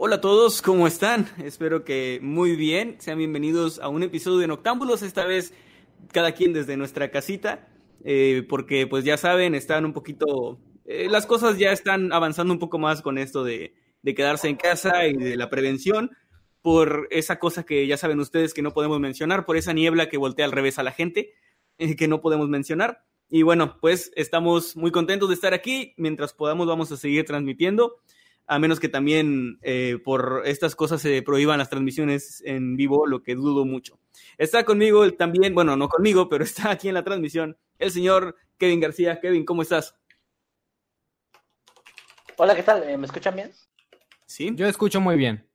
Hola a todos, ¿cómo están? Espero que muy bien. Sean bienvenidos a un episodio de Noctámbulos, esta vez cada quien desde nuestra casita, eh, porque pues ya saben, están un poquito... eh, las cosas ya están avanzando un poco más con esto de, de quedarse en casa y de la prevención, por esa cosa que ya saben ustedes que no podemos mencionar, por esa niebla que voltea al revés a la gente, eh, que no podemos mencionar. Y bueno, pues estamos muy contentos de estar aquí. Mientras podamos vamos a seguir transmitiendo a menos que también eh, por estas cosas se prohíban las transmisiones en vivo, lo que dudo mucho. Está conmigo el también, bueno, no conmigo, pero está aquí en la transmisión el señor Kevin García. Kevin, ¿cómo estás? Hola, ¿qué tal? Eh, ¿Me escuchan bien? Sí. Yo escucho muy bien.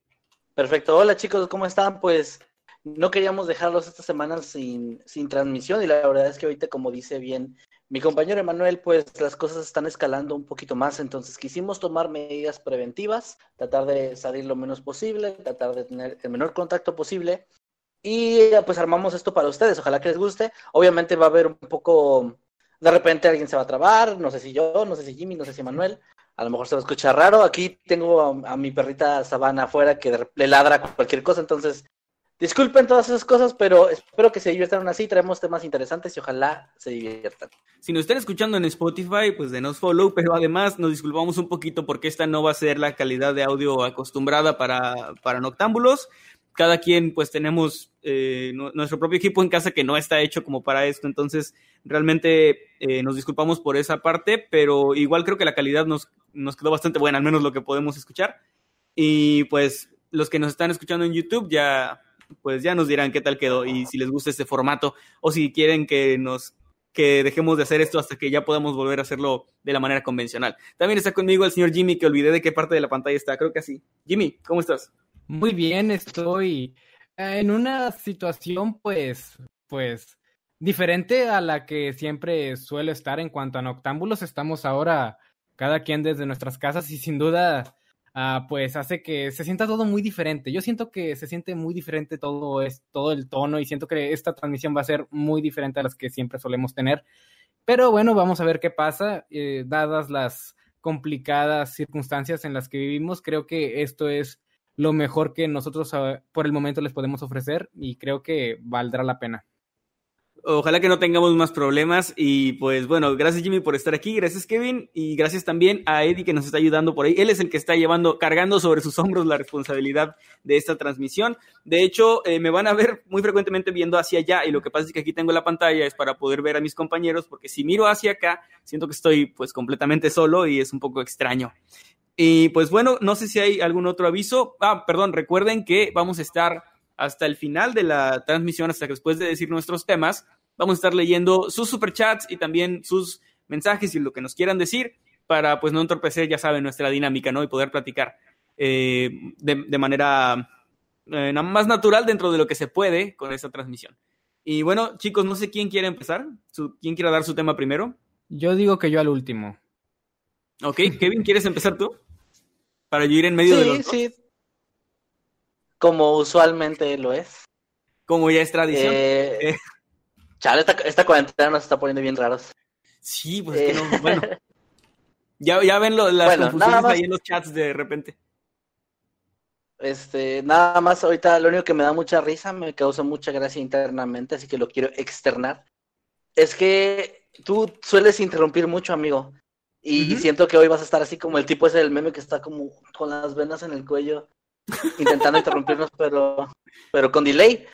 Perfecto. Hola chicos, ¿cómo están? Pues no queríamos dejarlos esta semana sin, sin transmisión y la verdad es que ahorita, como dice bien mi compañero Emanuel, pues las cosas están escalando un poquito más, entonces quisimos tomar medidas preventivas, tratar de salir lo menos posible, tratar de tener el menor contacto posible y pues armamos esto para ustedes, ojalá que les guste. Obviamente va a haber un poco, de repente alguien se va a trabar, no sé si yo, no sé si Jimmy, no sé si Emanuel, a lo mejor se va a escuchar raro. Aquí tengo a, mi perrita Sabana afuera que le ladra cualquier cosa, entonces disculpen todas esas cosas, pero espero que se diviertan así, traemos temas interesantes y ojalá se diviertan. Si nos están escuchando en Spotify, pues denos follow, pero además nos disculpamos un poquito porque esta no va a ser la calidad de audio acostumbrada para, para Noctámbulos. Cada quien, pues tenemos eh, nu- nuestro propio equipo en casa que no está hecho como para esto, entonces realmente eh, nos disculpamos por esa parte, pero igual creo que la calidad nos, nos quedó bastante buena, al menos lo que podemos escuchar. Y pues los que nos están escuchando en YouTube ya, pues ya nos dirán qué tal quedó y si les gusta este formato o si quieren que nos que dejemos de hacer esto hasta que ya podamos volver a hacerlo de la manera convencional. También está conmigo el señor Jimmy, que olvidé de qué parte de la pantalla está, creo que así. Jimmy, ¿cómo estás? Muy bien, estoy eh, en una situación pues, pues, diferente a la que siempre suelo estar en cuanto a noctámbulos. Estamos ahora cada quien desde nuestras casas y sin duda, ah, pues hace que se sienta todo muy diferente. Yo siento que se siente muy diferente todo es todo el tono y siento que esta transmisión va a ser muy diferente a las que siempre solemos tener. Pero bueno, vamos a ver qué pasa, eh, dadas las complicadas circunstancias en las que vivimos. Creo que esto es lo mejor que nosotros ah, por el momento les podemos ofrecer y creo que valdrá la pena. Ojalá que no tengamos más problemas y pues bueno, gracias Jimmy por estar aquí, gracias Kevin y gracias también a Eddie que nos está ayudando por ahí. Él es el que está llevando, cargando sobre sus hombros la responsabilidad de esta transmisión. De hecho, eh, me van a ver muy frecuentemente viendo hacia allá y lo que pasa es que aquí tengo la pantalla es para poder ver a mis compañeros porque si miro hacia acá siento que estoy pues completamente solo y es un poco extraño. Y pues bueno, no sé si hay algún otro aviso. Ah, perdón, recuerden que vamos a estar hasta el final de la transmisión, hasta que después de decir nuestros temas, vamos a estar leyendo sus superchats y también sus mensajes y lo que nos quieran decir para pues no entorpecer, ya saben, nuestra dinámica, ¿no? Y poder platicar eh, de, de, manera eh, más natural dentro de lo que se puede con esta transmisión. Y bueno, chicos, no sé quién quiere empezar, su, quién quiere dar su tema primero. Yo digo que yo al último. Ok, Kevin, ¿quieres empezar tú? Para yo ir en medio sí, de los dos. Sí, como usualmente lo es. Como ya es tradición. Eh, eh. Chale, esta, esta, cuarentena nos está poniendo bien raros. Sí, pues eh. que no, bueno. ya, ya ven lo, las bueno, confusiones más, ahí en los chats de repente. Este, nada más ahorita lo único que me da mucha risa, me causa mucha gracia internamente, así que lo quiero externar. Es que tú sueles interrumpir mucho, amigo. Y, siento que hoy vas a estar así como el tipo ese del meme que está como con las venas en el cuello, intentando interrumpirnos, pero, pero con delay.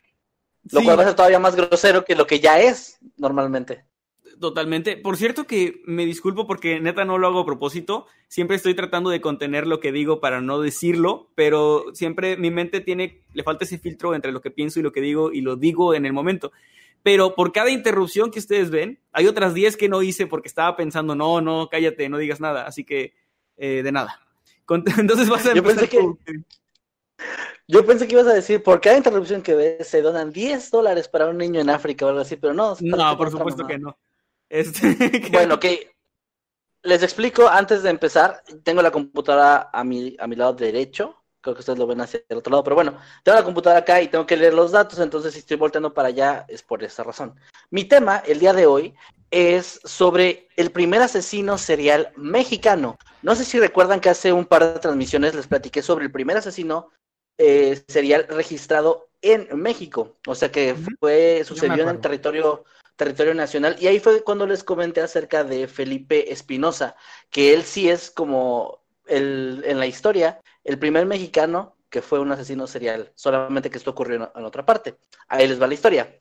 Lo cual va a ser todavía más grosero que lo que ya es normalmente. Totalmente. Por cierto que me disculpo porque neta no lo hago a propósito. Siempre estoy tratando de contener lo que digo para no decirlo, pero siempre mi mente tiene, le falta ese filtro entre lo que pienso y lo que digo y lo digo en el momento. Pero por cada interrupción que ustedes ven, hay otras 10 que no hice porque estaba pensando, no, no, cállate, no digas nada. Así que, eh, de nada. Entonces vas a Yo pensé que... Yo pensé que ibas a decir, por cada interrupción que ves, se donan 10 dólares para un niño en África o algo así, pero no. No, por supuesto que no. Este, bueno, ok. Les explico antes de empezar. Tengo la computadora a mi, a mi lado derecho. Creo que ustedes lo ven hacia el otro lado, pero bueno, tengo la computadora acá y tengo que leer los datos, entonces si estoy volteando para allá es por esa razón. Mi tema el día de hoy es sobre el primer asesino serial mexicano. No sé si recuerdan que hace un par de transmisiones les platiqué sobre el primer asesino eh, serial registrado en México, o sea que fue sucedió en el territorio territorio nacional. Y ahí fue cuando les comenté acerca de Felipe Espinosa, que él sí es como el, en la historia el primer mexicano que fue un asesino serial, solamente que esto ocurrió en, otra parte. Ahí les va la historia.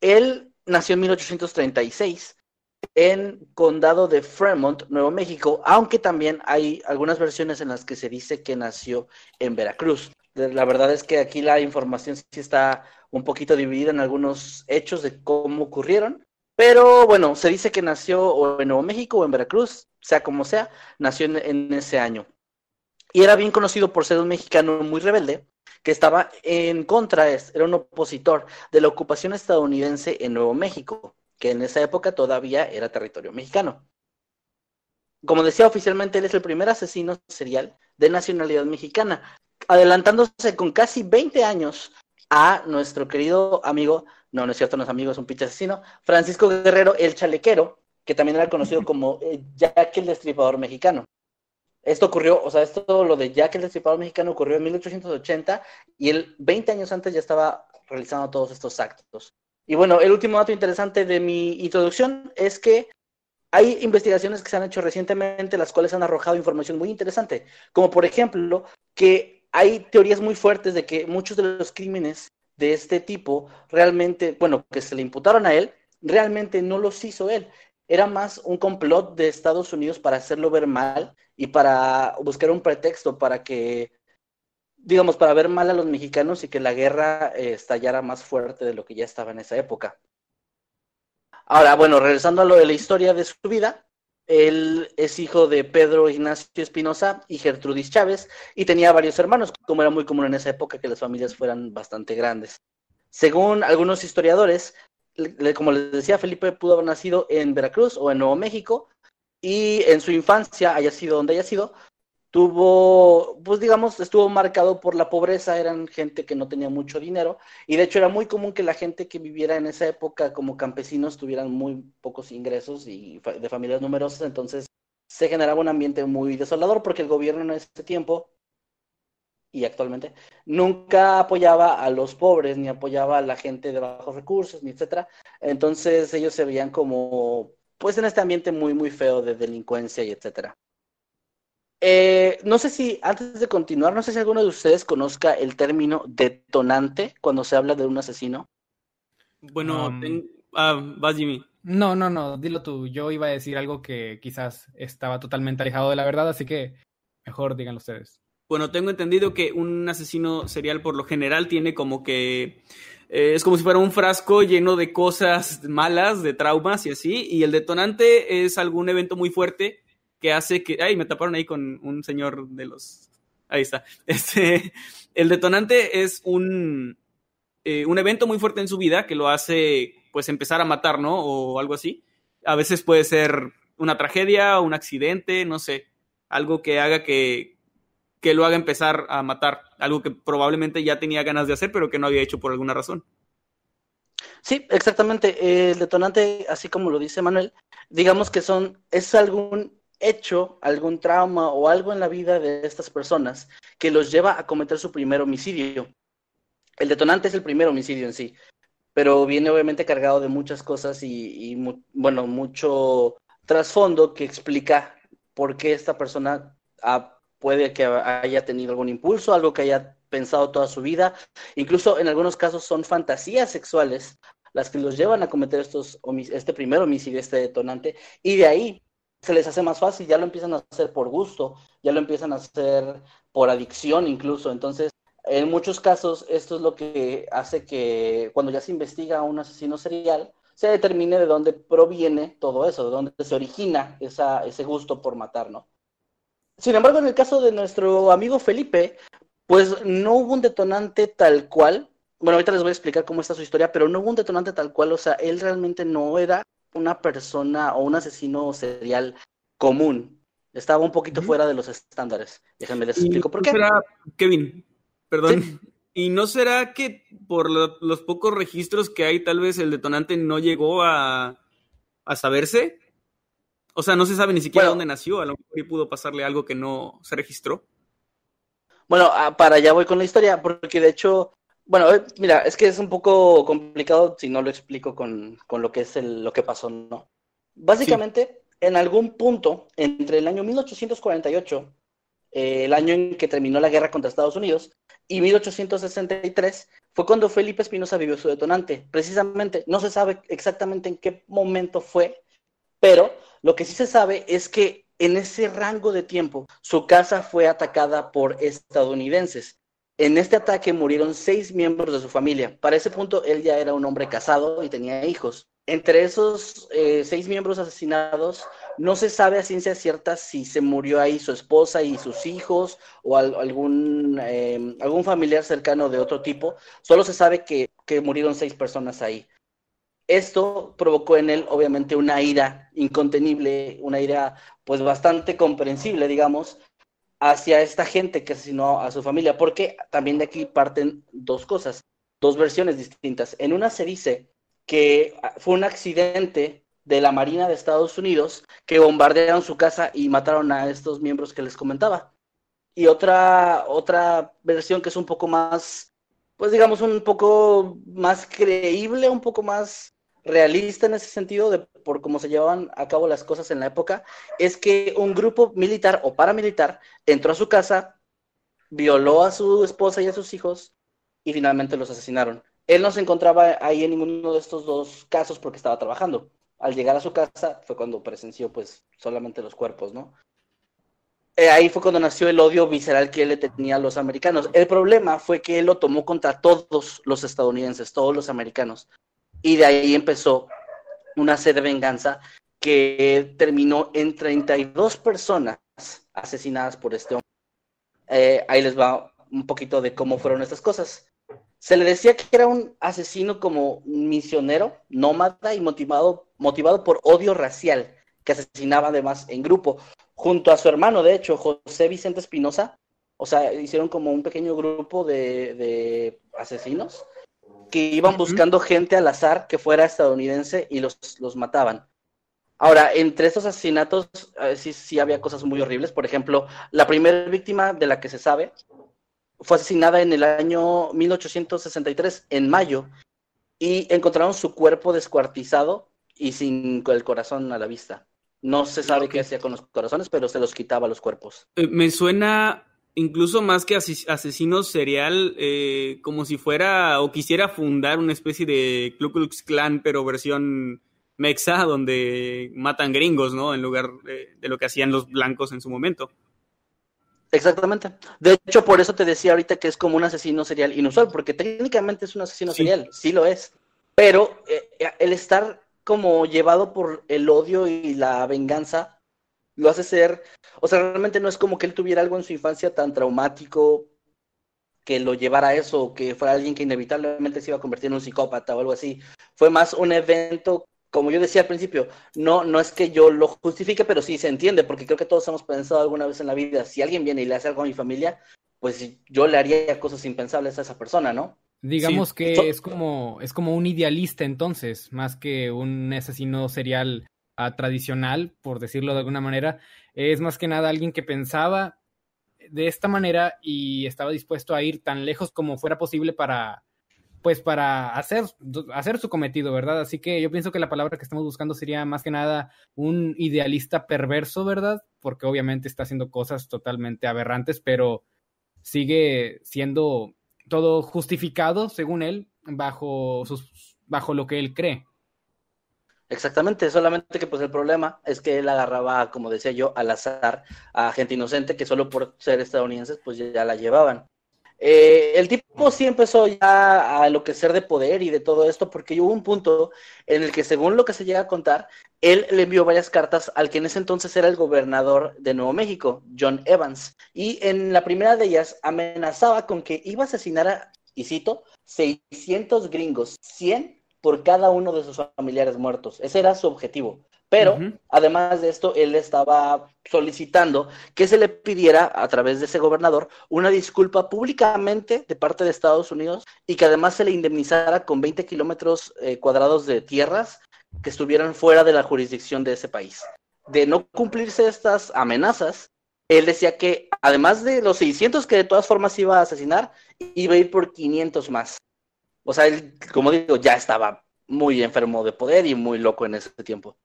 Él nació en 1836 en condado de Fremont, Nuevo México, aunque también hay algunas versiones en las que se dice que nació en Veracruz. La verdad es que aquí la información sí está un poquito dividida en algunos hechos de cómo ocurrieron. Pero bueno, se dice que nació o en Nuevo México o en Veracruz, sea como sea, nació en, ese año. Y era bien conocido por ser un mexicano muy rebelde, que estaba en contra, era un opositor de la ocupación estadounidense en Nuevo México, que en esa época todavía era territorio mexicano. Como decía oficialmente, él es el primer asesino serial de nacionalidad mexicana, adelantándose con casi 20 años a nuestro querido amigo, no, no es cierto, no es amigo, es un pinche asesino, Francisco Guerrero, el chalequero, que también era conocido como eh, Jack el Destripador Mexicano. Esto ocurrió, o sea, esto lo de Jack el Destripador Mexicano ocurrió en 1880 y él 20 años antes ya estaba realizando todos estos actos. Y bueno, el último dato interesante de mi introducción es que hay investigaciones que se han hecho recientemente las cuales han arrojado información muy interesante, como por ejemplo que hay teorías muy fuertes de que muchos de los crímenes de este tipo realmente, bueno, que se le imputaron a él, realmente no los hizo él. Era más un complot de Estados Unidos para hacerlo ver mal y para buscar un pretexto para que, digamos, para ver mal a los mexicanos y que la guerra eh, estallara más fuerte de lo que ya estaba en esa época. Ahora, bueno, regresando a lo de la historia de su vida, él es hijo de Pedro Ignacio Espinosa y Gertrudis Chávez y tenía varios hermanos, como era muy común en esa época que las familias fueran bastante grandes. Según algunos historiadores, como les decía, Felipe pudo haber nacido en Veracruz o en Nuevo México y en su infancia, haya sido donde haya sido, tuvo, pues digamos, estuvo marcado por la pobreza, eran gente que no tenía mucho dinero y de hecho era muy común que la gente que viviera en esa época como campesinos tuvieran muy pocos ingresos y de familias numerosas, entonces se generaba un ambiente muy desolador porque el gobierno en ese tiempo y actualmente nunca apoyaba a los pobres ni apoyaba a la gente de bajos recursos ni etcétera, entonces ellos se veían como pues en este ambiente muy muy feo de delincuencia y etcétera. Eh, no sé si, antes de continuar, no sé si alguno de ustedes conozca el término detonante cuando se habla de un asesino. Bueno, ah, vas Jimmy. No, no, no, dilo tú. Yo iba a decir algo que quizás estaba totalmente alejado de la verdad, así que mejor díganlo ustedes. Bueno, tengo entendido que un asesino serial por lo general tiene como que eh, es como si fuera un frasco lleno de cosas malas, de traumas y así, y el detonante es algún evento muy fuerte que hace que. Ay, me taparon ahí con un señor de los. Ahí está. Este, el detonante es un, eh, un evento muy fuerte en su vida que lo hace, pues, empezar a matar, ¿no? O algo así. A veces puede ser una tragedia, un accidente, no sé. Algo que haga que, que lo haga empezar a matar. Algo que probablemente ya tenía ganas de hacer, pero que no había hecho por alguna razón. Sí, exactamente. El detonante, así como lo dice Manuel, digamos que son, es algún hecho algún trauma o algo en la vida de estas personas que los lleva a cometer su primer homicidio. El detonante es el primer homicidio en sí, pero viene obviamente cargado de muchas cosas y, bueno, mucho trasfondo que explica por qué esta persona puede que haya tenido algún impulso, algo que haya pensado toda su vida. Incluso en algunos casos son fantasías sexuales las que los llevan a cometer estos este primer homicidio, este detonante, y de ahí se les hace más fácil, ya lo empiezan a hacer por gusto, ya lo empiezan a hacer por adicción incluso. Entonces, en muchos casos, esto es lo que hace que cuando ya se investiga a un asesino serial, se determine de dónde proviene todo eso, de dónde se origina esa, ese gusto por matar, ¿no? Sin embargo, en el caso de nuestro amigo Felipe, pues no hubo un detonante tal cual. Bueno, ahorita les voy a explicar cómo está su historia, pero no hubo un detonante tal cual. O sea, él realmente no era una persona o un asesino serial común. Estaba un poquito fuera de los estándares. Déjenme les explico por qué. Kevin, perdón. ¿Y no será que por los pocos registros que hay, tal vez el detonante no llegó a, a saberse? O sea, no se sabe ni siquiera dónde nació, a lo mejor pudo pasarle algo que no se registró. Bueno, ah, para allá voy con la historia, porque de hecho, bueno, eh, mira, es que es un poco complicado si no lo explico con, lo que es el, lo que pasó, ¿no? Básicamente, en algún punto, entre el año 1848, eh, el año en que terminó la guerra contra Estados Unidos, y 1863, fue cuando Felipe Espinosa vivió su detonante. Precisamente, no se sabe exactamente en qué momento fue, pero lo que sí se sabe es que en ese rango de tiempo su casa fue atacada por estadounidenses. En este ataque murieron seis miembros de su familia. Para ese punto él ya era un hombre casado y tenía hijos. Entre esos eh, seis miembros asesinados, no se sabe a ciencia cierta si se murió ahí su esposa y sus hijos o algún, eh, algún familiar cercano de otro tipo. Solo se sabe que, que murieron seis personas ahí. Esto provocó en él, obviamente, una ira incontenible, una ira, pues, bastante comprensible, digamos, hacia esta gente que asesinó a su familia, porque también de aquí parten dos cosas, dos versiones distintas. En una se dice que fue un accidente de la Marina de Estados Unidos que bombardearon su casa y mataron a estos miembros que les comentaba. Y otra, otra versión que es un poco más, pues digamos, un poco más creíble, un poco más realista en ese sentido, de, por cómo se llevaban a cabo las cosas en la época, es que un grupo militar o paramilitar entró a su casa, violó a su esposa y a sus hijos y finalmente los asesinaron. Él no se encontraba ahí en ninguno de estos dos casos porque estaba trabajando. Al llegar a su casa fue cuando presenció pues solamente los cuerpos, ¿no? Eh, ahí fue cuando nació el odio visceral que él le tenía a los americanos. El problema fue que él lo tomó contra todos los estadounidenses, todos los americanos. Y de ahí empezó una sed de venganza que terminó en 32 personas asesinadas por este hombre. Eh, ahí les va un poquito de cómo fueron estas cosas. Se le decía que era un asesino como misionero, nómada y motivado, motivado por odio racial, que asesinaba además en grupo, junto a su hermano, de hecho, José Vicente Espinosa. O sea, hicieron como un pequeño grupo de, de asesinos que iban buscando gente al azar que fuera estadounidense y los, los mataban. Ahora, entre estos asesinatos sí, sí había cosas muy horribles. Por ejemplo, la primera víctima de la que se sabe fue asesinada en el año 1863, en mayo, y encontraron su cuerpo descuartizado y sin el corazón a la vista. No se sabe qué hacía con los corazones, pero se los quitaba los cuerpos. Eh, me suena incluso más que asesino serial, eh, como si fuera o quisiera fundar una especie de Ku Klux Klan, pero versión mexa, donde matan gringos, ¿no? En lugar de, lo que hacían los blancos en su momento. Exactamente. De hecho, por eso te decía ahorita que es como un asesino serial inusual, porque técnicamente es un asesino serial, sí lo es. Pero eh, el estar como llevado por el odio y la venganza lo hace ser, o sea, realmente no es como que él tuviera algo en su infancia tan traumático que lo llevara a eso, o que fuera alguien que inevitablemente se iba a convertir en un psicópata o algo así. Fue más un evento, como yo decía al principio, no, no es que yo lo justifique, pero sí se entiende, porque creo que todos hemos pensado alguna vez en la vida, si alguien viene y le hace algo a mi familia, pues yo le haría cosas impensables a esa persona, ¿no? Digamos que es como es como un idealista entonces, más que un asesino serial tradicional, por decirlo de alguna manera, es más que nada alguien que pensaba de esta manera y estaba dispuesto a ir tan lejos como fuera posible para, pues para hacer, hacer su cometido, ¿verdad? Así que yo pienso que la palabra que estamos buscando sería más que nada un idealista perverso, ¿verdad? Porque obviamente está haciendo cosas totalmente aberrantes, pero sigue siendo todo justificado, según él, bajo, sus, bajo lo que él cree. Exactamente, solamente que pues el problema es que él agarraba, como decía yo, al azar a gente inocente que solo por ser estadounidenses pues ya la llevaban. Eh, el tipo sí empezó ya a enloquecer de poder y de todo esto, porque hubo un punto en el que, según lo que se llega a contar, él le envió varias cartas al que en ese entonces era el gobernador de Nuevo México, John Evans, y en la primera de ellas amenazaba con que iba a asesinar a, y cito, 600 gringos, 100 por cada uno de sus familiares muertos. Ese era su objetivo. Pero, además de esto, él estaba solicitando que se le pidiera, a través de ese gobernador, una disculpa públicamente de parte de Estados Unidos y que además se le indemnizara con 20 kilómetros eh, cuadrados de tierras que estuvieran fuera de la jurisdicción de ese país. De no cumplirse estas amenazas, él decía que además de los 600 que de todas formas iba a asesinar, iba a ir por 500 más. O sea, él, como digo, ya estaba muy enfermo de poder y muy loco en ese tiempo.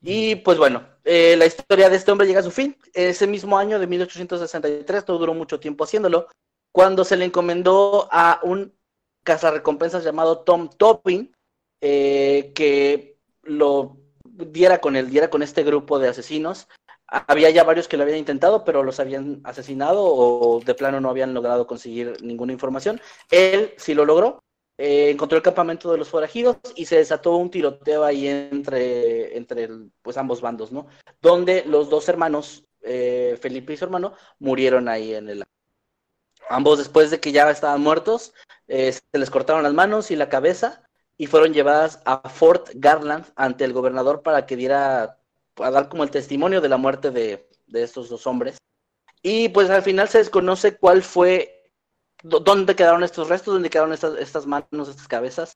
Y pues bueno, eh, la historia de este hombre llega a su fin. Ese mismo año de 1863, todo duró mucho tiempo haciéndolo, cuando se le encomendó a un cazarrecompensas llamado Tom Topping, eh, que lo diera con él, diera con este grupo de asesinos. Había ya varios que lo habían intentado, pero los habían asesinado o de plano no habían logrado conseguir ninguna información. Él sí lo logró eh, encontró el campamento de los forajidos y se desató un tiroteo ahí entre, entre pues ambos bandos, ¿no? Donde los dos hermanos, eh, Felipe y su hermano, murieron ahí en el... Ambos después de que ya estaban muertos, eh, se les cortaron las manos y la cabeza y fueron llevadas a Fort Garland ante el gobernador para que diera, a dar como el testimonio de la muerte de, de estos dos hombres. Y pues al final se desconoce cuál fue dónde quedaron estos restos, dónde quedaron estas, estas manos, estas cabezas.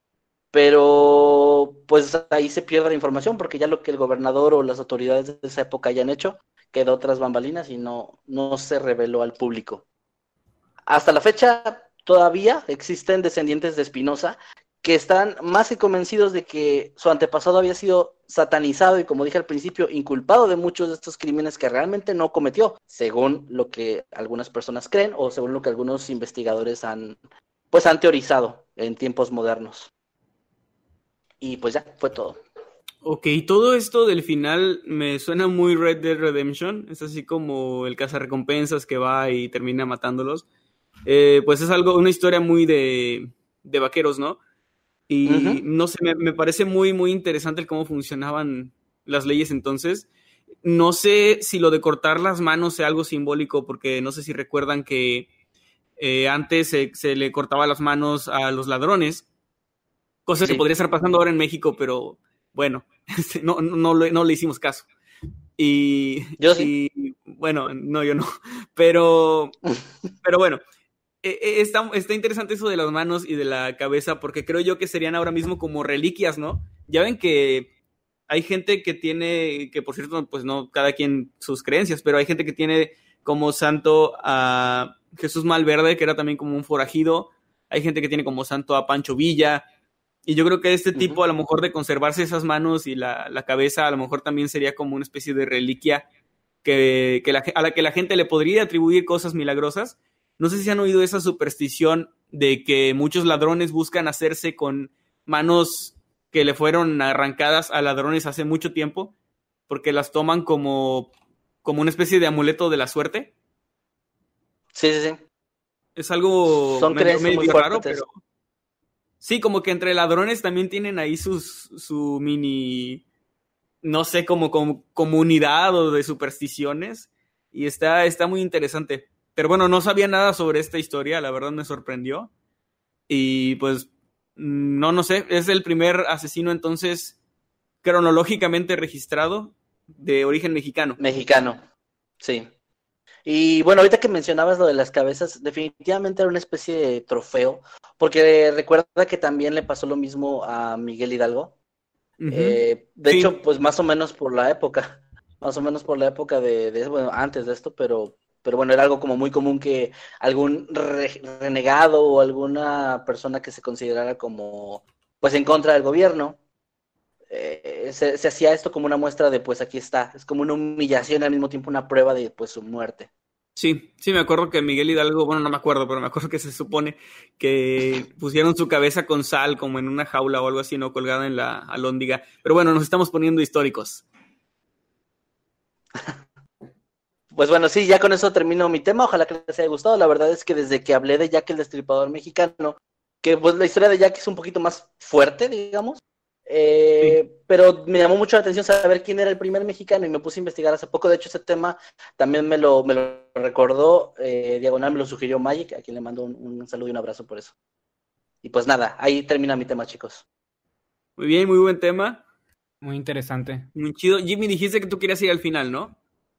Pero pues ahí se pierde la información porque ya lo que el gobernador o las autoridades de esa época hayan hecho quedó tras bambalinas y no, no se reveló al público. Hasta la fecha todavía existen descendientes de Espinosa que están más que convencidos de que su antepasado había sido satanizado y, como dije al principio, inculpado de muchos de estos crímenes que realmente no cometió, según lo que algunas personas creen o según lo que algunos investigadores han, pues, han teorizado en tiempos modernos. Y pues ya, fue todo. Ok, todo esto del final me suena muy Red Dead Redemption. Es así como el cazarrecompensas que va y termina matándolos. Eh, pues es algo, una historia muy de, de vaqueros, ¿no? Y no sé, me, parece muy, muy interesante el cómo funcionaban las leyes entonces. No sé si lo de cortar las manos sea algo simbólico, porque no sé si recuerdan que eh, antes se, le cortaba las manos a los ladrones, cosa que podría estar pasando ahora en México, pero bueno, este, no, no, no, le hicimos caso. Y, yo sí. bueno, no, yo no. Pero, pero bueno, está, está, interesante eso de las manos y de la cabeza, porque creo yo que serían ahora mismo como reliquias, ¿no? Ya ven que hay gente que tiene, que por cierto, pues no, cada quien sus creencias, pero hay gente que tiene como santo a Jesús Malverde, que era también como un forajido. Hay gente que tiene como santo a Pancho Villa. Y yo creo que este tipo, a lo mejor de conservarse esas manos y la, la, cabeza, a lo mejor también sería como una especie de reliquia que, que la, a la que la gente le podría atribuir cosas milagrosas no sé si han oído esa superstición de que muchos ladrones buscan hacerse con manos que le fueron arrancadas a ladrones hace mucho tiempo, porque las toman como, como una especie de amuleto de la suerte. Sí, sí, sí. Es algo medio, raro, pero... Sí, como que entre ladrones también tienen ahí sus, su mini, no sé, como, como comunidad o de supersticiones. Y está, está muy interesante. Pero bueno, no sabía nada sobre esta historia, la verdad me sorprendió. Y pues, no, no sé, es el primer asesino entonces cronológicamente registrado de origen mexicano. Mexicano, sí. Y bueno, ahorita que mencionabas lo de las cabezas, definitivamente era una especie de trofeo, porque recuerda que también le pasó lo mismo a Miguel Hidalgo. Eh, de hecho, pues más o menos por la época, más o menos por la época de, de, bueno, antes de esto, pero pero bueno, era algo como muy común que algún renegado o alguna persona que se considerara como pues en contra del gobierno eh, se, hacía esto como una muestra de pues aquí está, es como una humillación al mismo tiempo una prueba de pues su muerte. Sí, sí, me acuerdo que Miguel Hidalgo, bueno, no me acuerdo, pero me acuerdo que se supone que pusieron su cabeza con sal como en una jaula o algo así, ¿no? Colgada en la alóndiga. Pero bueno, nos estamos poniendo históricos. Pues bueno, sí, ya con eso termino mi tema. Ojalá que les haya gustado. La verdad es que desde que hablé de Jack el Destripador Mexicano, que pues la historia de Jack es un poquito más fuerte, digamos, eh, pero me llamó mucho la atención saber quién era el primer mexicano y me puse a investigar hace poco. De hecho, ese tema también me lo, me lo recordó eh, Diagonal, me lo sugirió Magic, a quien le mando un, saludo y un abrazo por eso. Y pues nada, ahí termina mi tema, chicos. Muy bien, muy buen tema. Muy interesante. Muy chido. Jimmy, dijiste que tú querías ir al final, ¿no?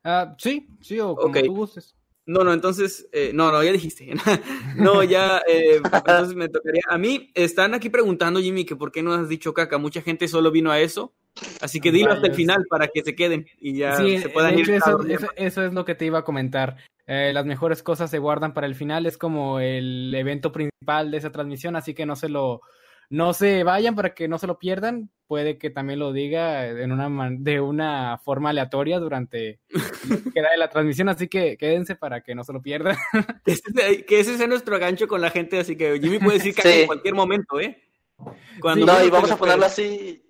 Ah, sí, sí, o como tú gustes. No, no, entonces, eh, no, no, ya dijiste. no, ya, eh, entonces me tocaría. A mí están aquí preguntando, Jimmy, que por qué no has dicho caca. Mucha gente solo vino a eso. Así que dilo hasta el final para que se queden y ya se puedan ir. Eso, eso, es lo que te iba a comentar. Eh, las mejores cosas se guardan para el final. Es como el evento principal de esa transmisión, así que no se lo, no se vayan para que no se lo pierdan. Puede que también lo diga en una de una forma aleatoria durante queda de la transmisión, así que quédense para que no se lo pierdan. que ese sea nuestro gancho con la gente, así que Jimmy puede decir que en cualquier momento, ¿eh? Cuando no, y vamos a ponerlo así,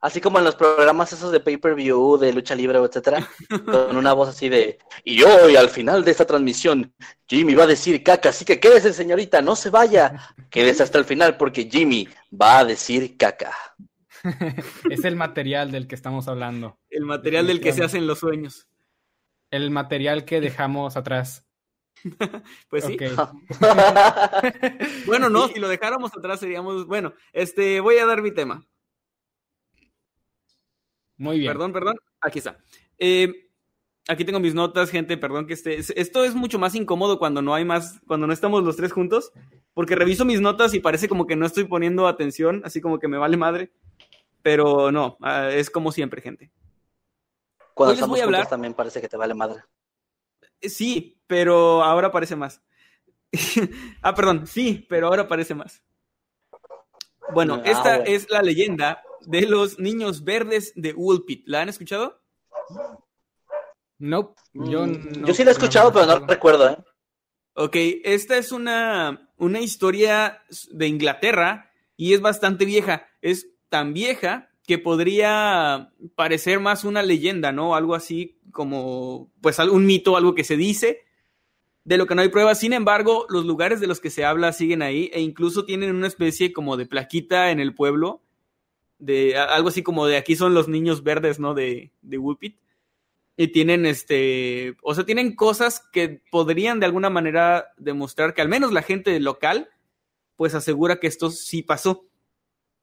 Así como en los programas esos de pay-per-view, de lucha libre, etcétera, con una voz así de, y hoy al final de esta transmisión, Jimmy va a decir caca, así que quédese señorita, no se vaya, quédese hasta el final porque Jimmy va a decir caca. es el material del que estamos hablando. El material del que se hacen los sueños. El material que dejamos atrás. pues sí. bueno, no, si lo dejáramos atrás seríamos, bueno, este, voy a dar mi tema. Muy bien. Perdón, perdón. Aquí está. Eh, aquí tengo mis notas, gente. Perdón que esté. Esto es mucho más incómodo cuando no hay más, cuando no estamos los tres juntos, porque reviso mis notas y parece como que no estoy poniendo atención, así como que me vale madre. Pero no, ah, es como siempre, gente. Cuando estamos juntos también parece que te vale madre. Eh, sí, pero ahora parece más. ah, perdón, sí, pero ahora parece más. Bueno, ah, esta es la leyenda de los niños verdes de Woolpit. ¿La han escuchado? Nope. Yo, mm, yo sí la he escuchado, pero no recuerdo, ¿eh? Ok, esta es una, una historia de Inglaterra y es bastante vieja. Es tan vieja que podría parecer más una leyenda, ¿no? Algo así como, pues, un mito, algo que se dice, de lo que no hay pruebas. Sin embargo, los lugares de los que se habla siguen ahí e incluso tienen una especie como de plaquita en el pueblo de algo así como de aquí son los niños verdes, ¿no? De, de. Y tienen este, o sea, tienen cosas que podrían de alguna manera demostrar que al menos la gente local, pues asegura que esto sí pasó.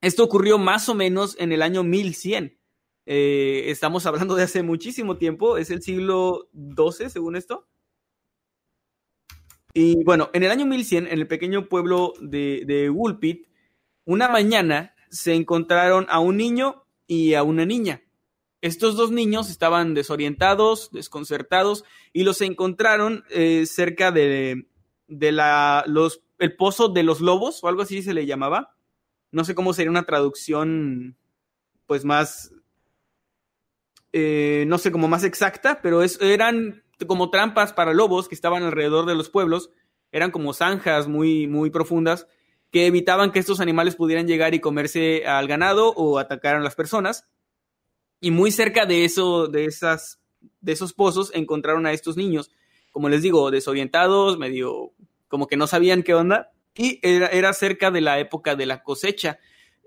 Esto ocurrió más o menos en el año 1100. Eh, estamos hablando de hace muchísimo tiempo, es el siglo XII, según esto. Y bueno, en el año 1100, en el pequeño pueblo de, de Woolpit, una mañana se encontraron a un niño y a una niña. Estos dos niños estaban desorientados, desconcertados, y los encontraron eh, cerca de, de la, el pozo de los lobos, o algo así se le llamaba. No sé cómo sería una traducción, pues más, eh, no sé, como más exacta, pero eran como trampas para lobos que estaban alrededor de los pueblos, eran como zanjas muy, muy profundas, evitaban que estos animales pudieran llegar y comerse al ganado o atacar a las personas. Y muy cerca de eso, de esas, de esos pozos, encontraron a estos niños, como les digo, desorientados, medio como que no sabían qué onda. Y era, cerca de la época de la cosecha,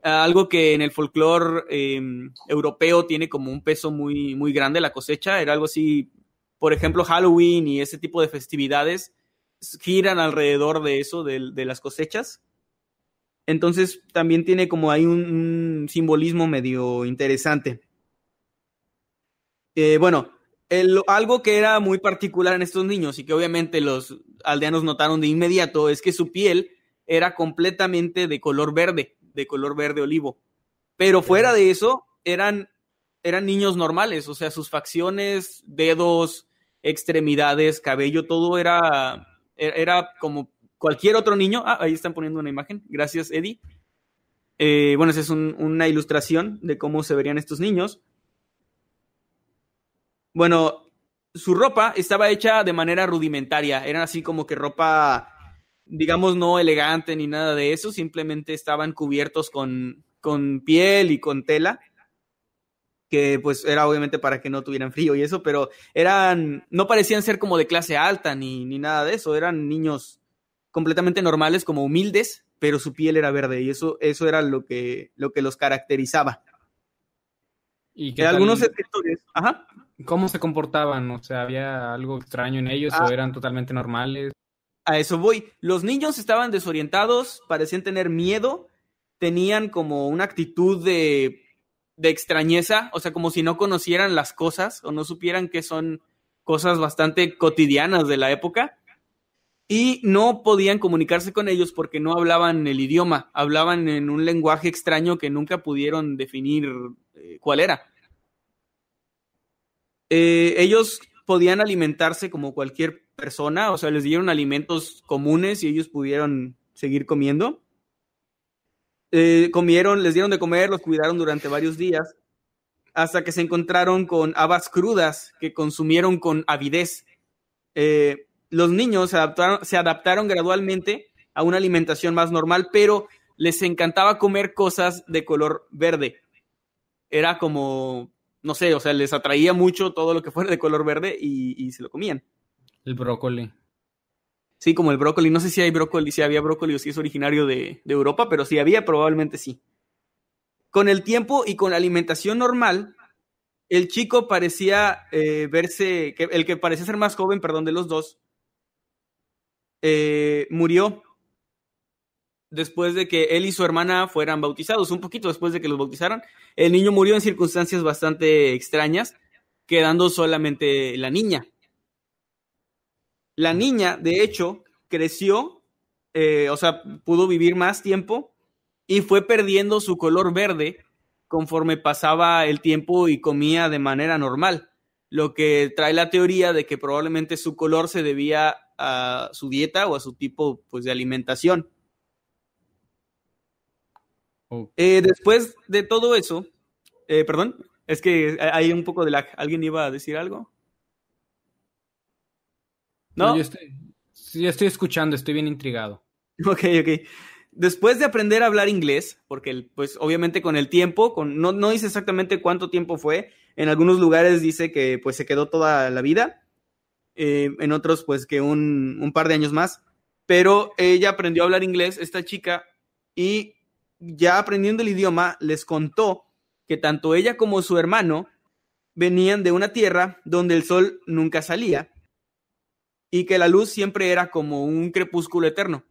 algo que en el folclore em, europeo tiene como un peso muy, muy grande la cosecha. Era algo así, por ejemplo, Halloween y ese tipo de festividades giran alrededor de eso, de las cosechas. Entonces también tiene como ahí un, simbolismo medio interesante. Eh, bueno, algo que era muy particular en estos niños y que obviamente los aldeanos notaron de inmediato es que su piel era completamente de color verde, de color verde olivo. Pero fuera de eso, eran, eran niños normales, o sea, sus facciones, dedos, extremidades, cabello, todo era, era como cualquier otro niño. Ah, ahí están poniendo una imagen. Gracias, Eddie. Eh, bueno, esa es una ilustración de cómo se verían estos niños. Bueno, su ropa estaba hecha de manera rudimentaria. Eran así como que ropa, digamos, no elegante ni nada de eso. Simplemente estaban cubiertos con, con piel y con tela que pues era obviamente para que no tuvieran frío y eso, pero eran, no parecían ser como de clase alta ni, ni nada de eso, eran niños completamente normales, como humildes, pero su piel era verde y eso, eso era lo que, lo que los caracterizaba. ¿Y que algunos escritores, ajá. ¿Cómo se comportaban? O sea, ¿había algo extraño en ellos o ah. eran totalmente normales? A eso voy. Los niños estaban desorientados, parecían tener miedo, tenían como una actitud de, de extrañeza, o sea, como si no conocieran las cosas o no supieran que son cosas bastante cotidianas de la época y no podían comunicarse con ellos porque no hablaban el idioma, hablaban en un lenguaje extraño que nunca pudieron definir eh, cuál era. Eh, ellos podían alimentarse como cualquier persona, o sea, les dieron alimentos comunes y ellos pudieron seguir comiendo. Eh, comieron, les dieron de comer, los cuidaron durante varios días, hasta que se encontraron con habas crudas que consumieron con avidez los niños se adaptaron, se adaptaron gradualmente a una alimentación más normal, pero les encantaba comer cosas de color verde. Era como, no sé, o sea, les atraía mucho todo lo que fuera de color verde y, se lo comían. El brócoli. Sí, como el brócoli. No sé si hay brócoli, si había brócoli o si es originario de, Europa, pero si había, probablemente sí. Con el tiempo y con la alimentación normal, el chico parecía eh, verse, el que parecía ser más joven, perdón, de los dos, eh, murió después de que él y su hermana fueran bautizados, un poquito después de que los bautizaran. El niño murió en circunstancias bastante extrañas, quedando solamente la niña. La niña, de hecho, creció, eh, o sea, pudo vivir más tiempo y fue perdiendo su color verde conforme pasaba el tiempo y comía de manera normal, lo que trae la teoría de que probablemente su color se debía a su dieta o a su tipo pues, de alimentación. Eh, después de todo eso, eh, perdón, es que hay un poco de lag. ¿Alguien iba a decir algo? ¿No? yo estoy, sí, estoy escuchando, estoy bien intrigado. Ok, ok. Después de aprender a hablar inglés, porque pues obviamente con el tiempo, con, no, no dice exactamente cuánto tiempo fue, en algunos lugares dice que pues se quedó toda la vida, eh, en otros pues que un, par de años más, pero ella aprendió a hablar inglés, esta chica, y ya aprendiendo el idioma, les contó que tanto ella como su hermano venían de una tierra donde el sol nunca salía y que la luz siempre era como un crepúsculo eterno.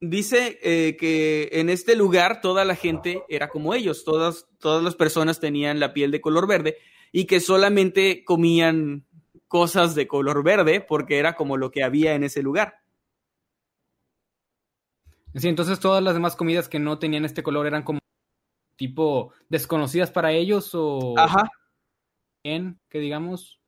Dice eh, que en este lugar toda la gente era como ellos, todas, todas las personas tenían la piel de color verde y que solamente comían cosas de color verde porque era como lo que había en ese lugar. Sí, entonces todas las demás comidas que no tenían este color eran como tipo desconocidas para ellos o... Ajá. Bien, que digamos.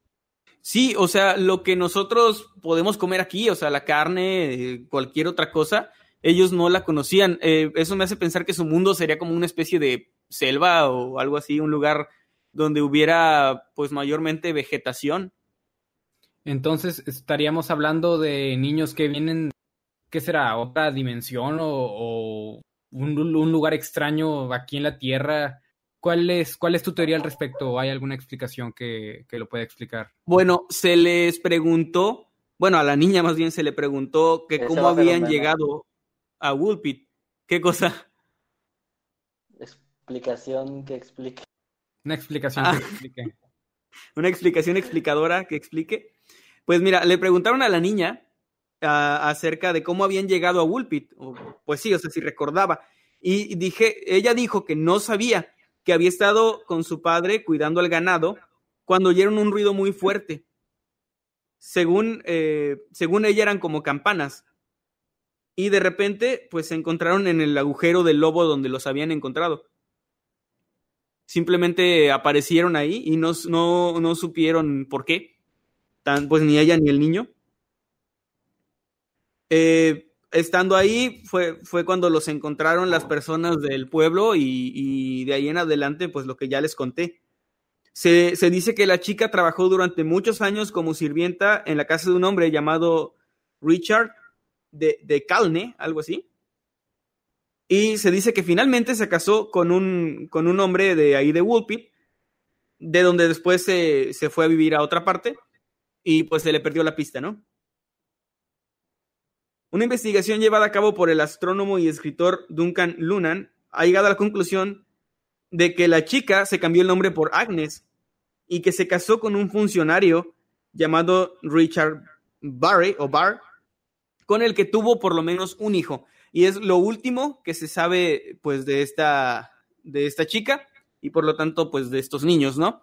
Sí, o sea, lo que nosotros podemos comer aquí, o sea, la carne, cualquier otra cosa, ellos no la conocían. Eh, eso me hace pensar que su mundo sería como una especie de selva o algo así, un lugar donde hubiera pues mayormente vegetación. Entonces estaríamos hablando de niños que vienen, ¿qué será? ¿Otra dimensión o, un, lugar extraño aquí en la Tierra? ¿Cuál es, ¿Cuál es tu teoría al respecto? ¿Hay alguna explicación que, que lo pueda explicar? Bueno, se les preguntó, bueno, a la niña más bien se le preguntó que cómo habían llegado a Woolpit. ¿Qué cosa? Explicación que explique. Una explicación que ah. explique. Una explicación explicadora que explique. Pues mira, le preguntaron a la niña acerca de cómo habían llegado a Woolpit. Pues sí, o sea, si recordaba. Y dije, ella dijo que no sabía, que había estado con su padre cuidando al ganado cuando oyeron un ruido muy fuerte. Según, eh, según ella eran como campanas. Y de repente, pues se encontraron en el agujero del lobo donde los habían encontrado. Simplemente aparecieron ahí y no, no, no supieron por qué, Tan, pues ni ella ni el niño. Eh, estando ahí fue, fue cuando los encontraron las personas del pueblo y, y, de ahí en adelante, pues lo que ya les conté. Se, se, dice que la chica trabajó durante muchos años como sirvienta en la casa de un hombre llamado Richard de, de Calne, algo así. Y se dice que finalmente se casó con un, con un hombre de ahí de Woolpit, de donde después se, se fue a vivir a otra parte y pues se le perdió la pista, ¿no? Una investigación llevada a cabo por el astrónomo y escritor Duncan Lunan ha llegado a la conclusión de que la chica se cambió el nombre por Agnes y que se casó con un funcionario llamado Richard Barry o Barr, con el que tuvo por lo menos un hijo. Y es lo último que se sabe pues de esta, de esta chica y por lo tanto pues de estos niños, ¿no?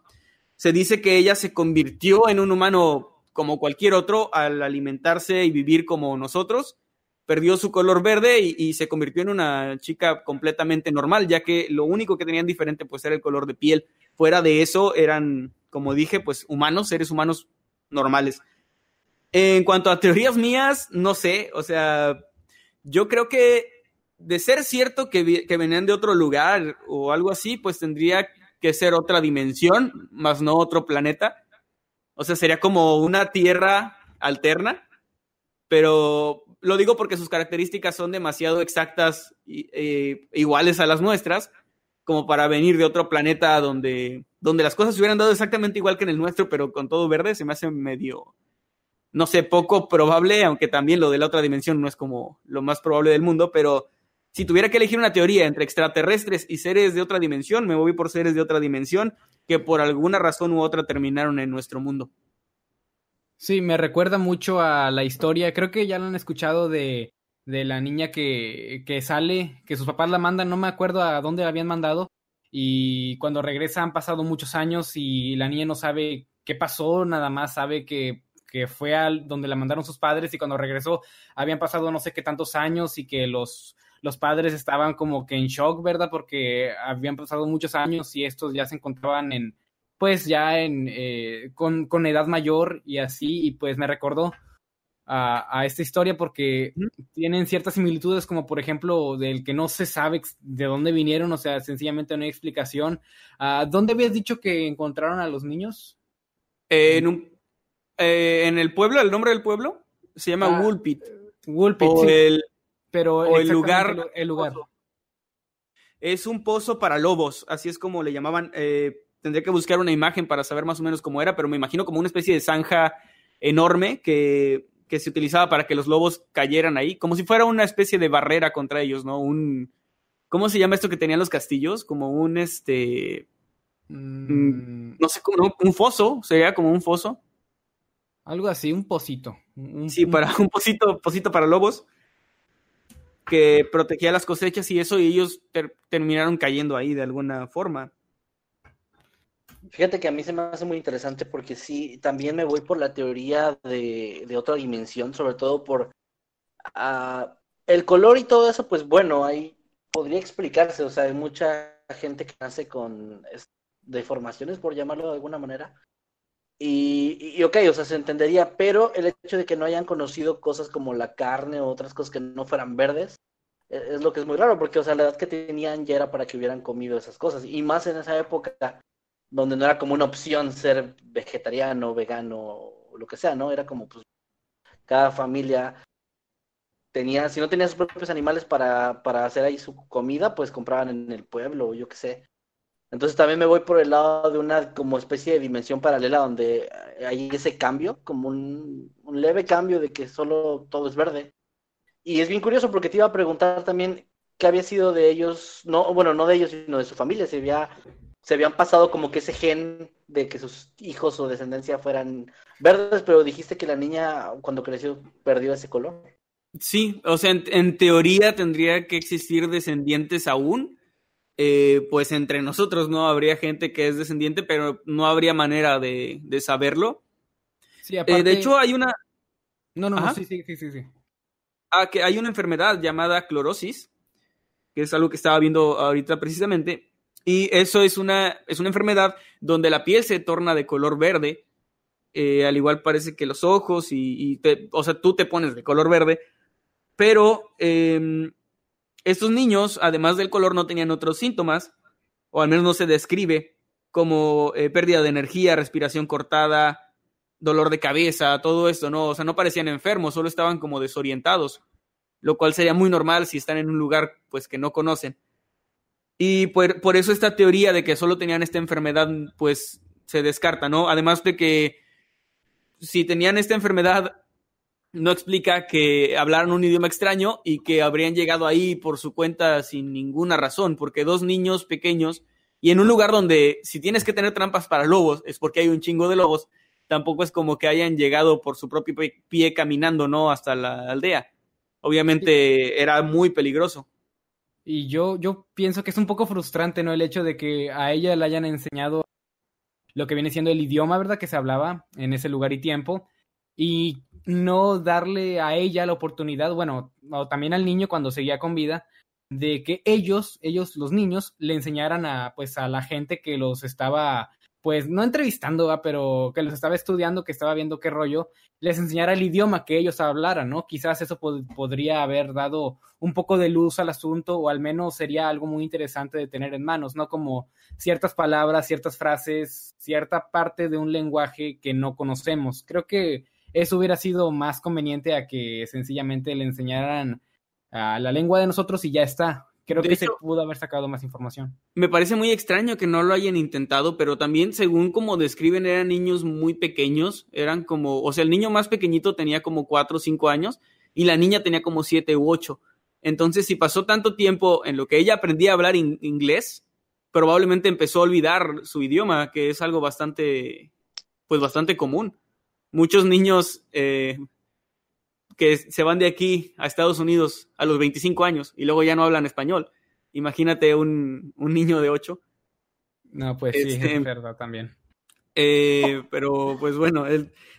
Se dice que ella se convirtió en un humano como cualquier otro al alimentarse y vivir como nosotros, perdió su color verde y, se convirtió en una chica completamente normal, ya que lo único que tenían diferente pues era el color de piel. Fuera de eso eran, como dije, pues humanos, seres humanos normales. En cuanto a teorías mías, no sé, o sea, yo creo que de ser cierto que, que venían de otro lugar o algo así, pues tendría que ser otra dimensión, más no otro planeta. O sea, sería como una tierra alterna, pero lo digo porque sus características son demasiado exactas eh, iguales a las nuestras, como para venir de otro planeta donde, donde las cosas se hubieran dado exactamente igual que en el nuestro, pero con todo verde, se me hace medio, no sé, poco probable, aunque también lo de la otra dimensión no es como lo más probable del mundo, pero si tuviera que elegir una teoría entre extraterrestres y seres de otra dimensión, me voy por seres de otra dimensión que por alguna razón u otra terminaron en nuestro mundo. Sí, me recuerda mucho a la historia, creo que ya lo han escuchado de, de la niña que, que sale, que sus papás la mandan, no me acuerdo a dónde la habían mandado, y cuando regresa han pasado muchos años y la niña no sabe qué pasó, nada más sabe que, que fue al donde la mandaron sus padres y cuando regresó habían pasado no sé qué tantos años y que los los padres estaban como que en shock, ¿verdad? Porque habían pasado muchos años y estos ya se encontraban en, pues ya en, eh, con, con, edad mayor y así, y pues me recordó a, a, esta historia porque tienen ciertas similitudes, como por ejemplo del que no se sabe de dónde vinieron, o sea, sencillamente no hay explicación. Uh, ¿Dónde habías dicho que encontraron a los niños? Eh, en, un, eh, en el pueblo, el nombre del pueblo se llama Ah, Woolpit. Woolpit, O sí, el, pero o el lugar- El lugar. Es un pozo para lobos, así es como le llamaban. Eh, tendría que buscar una imagen para saber más o menos cómo era, pero me imagino como una especie de zanja enorme que, que se utilizaba para que los lobos cayeran ahí, como si fuera una especie de barrera contra ellos, ¿no? Un. ¿Cómo se llama esto que tenían los castillos? Como un este. Mm, No sé, como ¿no? un foso, sería como un foso. Algo así, un pocito. un- Sí, un- para un pocito, pocito para lobos que protegía las cosechas y eso, y ellos ter- terminaron cayendo ahí de alguna forma. Fíjate que a mí se me hace muy interesante porque sí, también me voy por la teoría de, de otra dimensión, sobre todo por ah, el color y todo eso, pues bueno, ahí podría explicarse, o sea, hay mucha gente que nace con es- deformaciones, por llamarlo de alguna manera. Y, y, ok, o sea, se entendería, pero el hecho de que no hayan conocido cosas como la carne o otras cosas que no fueran verdes, e- es lo que es muy raro, porque, o sea, la edad que tenían ya era para que hubieran comido esas cosas, y más en esa época donde no era como una opción ser vegetariano, vegano o lo que sea, ¿no? Era como pues cada familia tenía, si no tenía sus propios animales para, para hacer ahí su comida, pues compraban en el pueblo yo qué sé. Entonces también me voy por el lado de una como especie de dimensión paralela donde hay ese cambio, como un, un leve cambio de que solo todo es verde. Y es bien curioso porque te iba a preguntar también qué había sido de ellos, no, bueno, no de ellos, sino de su familia, si había se habían pasado como que ese gen de que sus hijos o descendencia fueran verdes, pero dijiste que la niña cuando creció perdió ese color. Sí, o sea, en teoría tendría que existir descendientes aún. Eh, pues entre nosotros no habría gente que es descendiente, pero no habría manera de, de saberlo. Sí, Eh, de hecho, hay una, No, no, no, sí, sí, sí, sí, sí. ah, que hay una enfermedad llamada clorosis, que es algo que estaba viendo ahorita precisamente, Y eso es una, es una enfermedad donde la piel se torna de color verde, eh, al igual parece que los ojos y, o sea, tú te pones de color verde, pero em, estos niños, además del color, no tenían otros síntomas, o al menos no se describe como eh, pérdida de energía, respiración cortada, dolor de cabeza, todo esto, ¿no? O sea, no parecían enfermos, solo estaban como desorientados, lo cual sería muy normal si están en un lugar pues que no conocen. Y por, por eso esta teoría de que solo tenían esta enfermedad pues se descarta, ¿no? Además de que si tenían esta enfermedad no explica que hablaran un idioma extraño y que habrían llegado ahí por su cuenta sin ninguna razón, porque dos niños pequeños y en un lugar donde si tienes que tener trampas para lobos es porque hay un chingo de lobos, tampoco es como que hayan llegado por su propio pie caminando, ¿no? Hasta la aldea. Obviamente era muy peligroso. Y yo, yo pienso que es un poco frustrante, ¿no? El hecho de que a ella le hayan enseñado lo que viene siendo el idioma, ¿verdad? Que se hablaba en ese lugar y tiempo. Y no darle a ella la oportunidad, bueno, o también al niño cuando seguía con vida, de que ellos, ellos, los niños, le enseñaran a, pues, a la gente que los estaba, pues, no entrevistando, pero que los estaba estudiando, que estaba viendo qué rollo, les enseñara el idioma que ellos hablaran, ¿no? Quizás eso podría haber dado un poco de luz al asunto, o al menos sería algo muy interesante de tener en manos, ¿no? Como ciertas palabras, ciertas frases, cierta parte de un lenguaje que no conocemos. Creo que eso hubiera sido más conveniente a que sencillamente le enseñaran a la lengua de nosotros y ya está. Creo que se pudo haber sacado más información. Me parece muy extraño que no lo hayan intentado, pero también según como describen eran niños muy pequeños, eran como, o sea, el niño más pequeñito tenía como cuatro o cinco años y la niña tenía como siete u ocho. Entonces, si pasó tanto tiempo en lo que ella aprendía a hablar inglés, probablemente empezó a olvidar su idioma, que es algo bastante, pues bastante común muchos niños eh, que se van de aquí a Estados Unidos a los 25 años y luego ya no hablan español. Imagínate un, niño de 8. No, pues sí, este, es verdad también. Eh, pero pues bueno,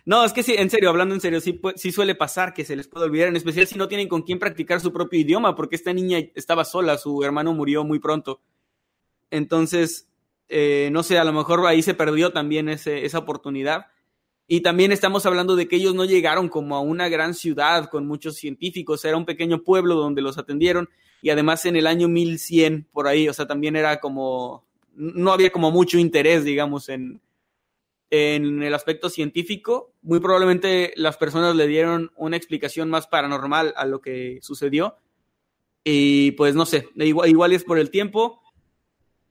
no, es que sí, en serio, hablando en serio, sí, sí suele pasar que se les puede olvidar, en especial si no tienen con quién practicar su propio idioma, porque esta niña estaba sola, su hermano murió muy pronto. Entonces, eh, no sé, a lo mejor ahí se perdió también ese, esa oportunidad. Y también estamos hablando de que ellos no llegaron como a una gran ciudad con muchos científicos, era un pequeño pueblo donde los atendieron y además en el año 1100 por ahí, o sea, también era como, no había como mucho interés, digamos, en, en el aspecto científico. Muy probablemente las personas le dieron una explicación más paranormal a lo que sucedió. Y pues no sé, igual, igual es por el tiempo.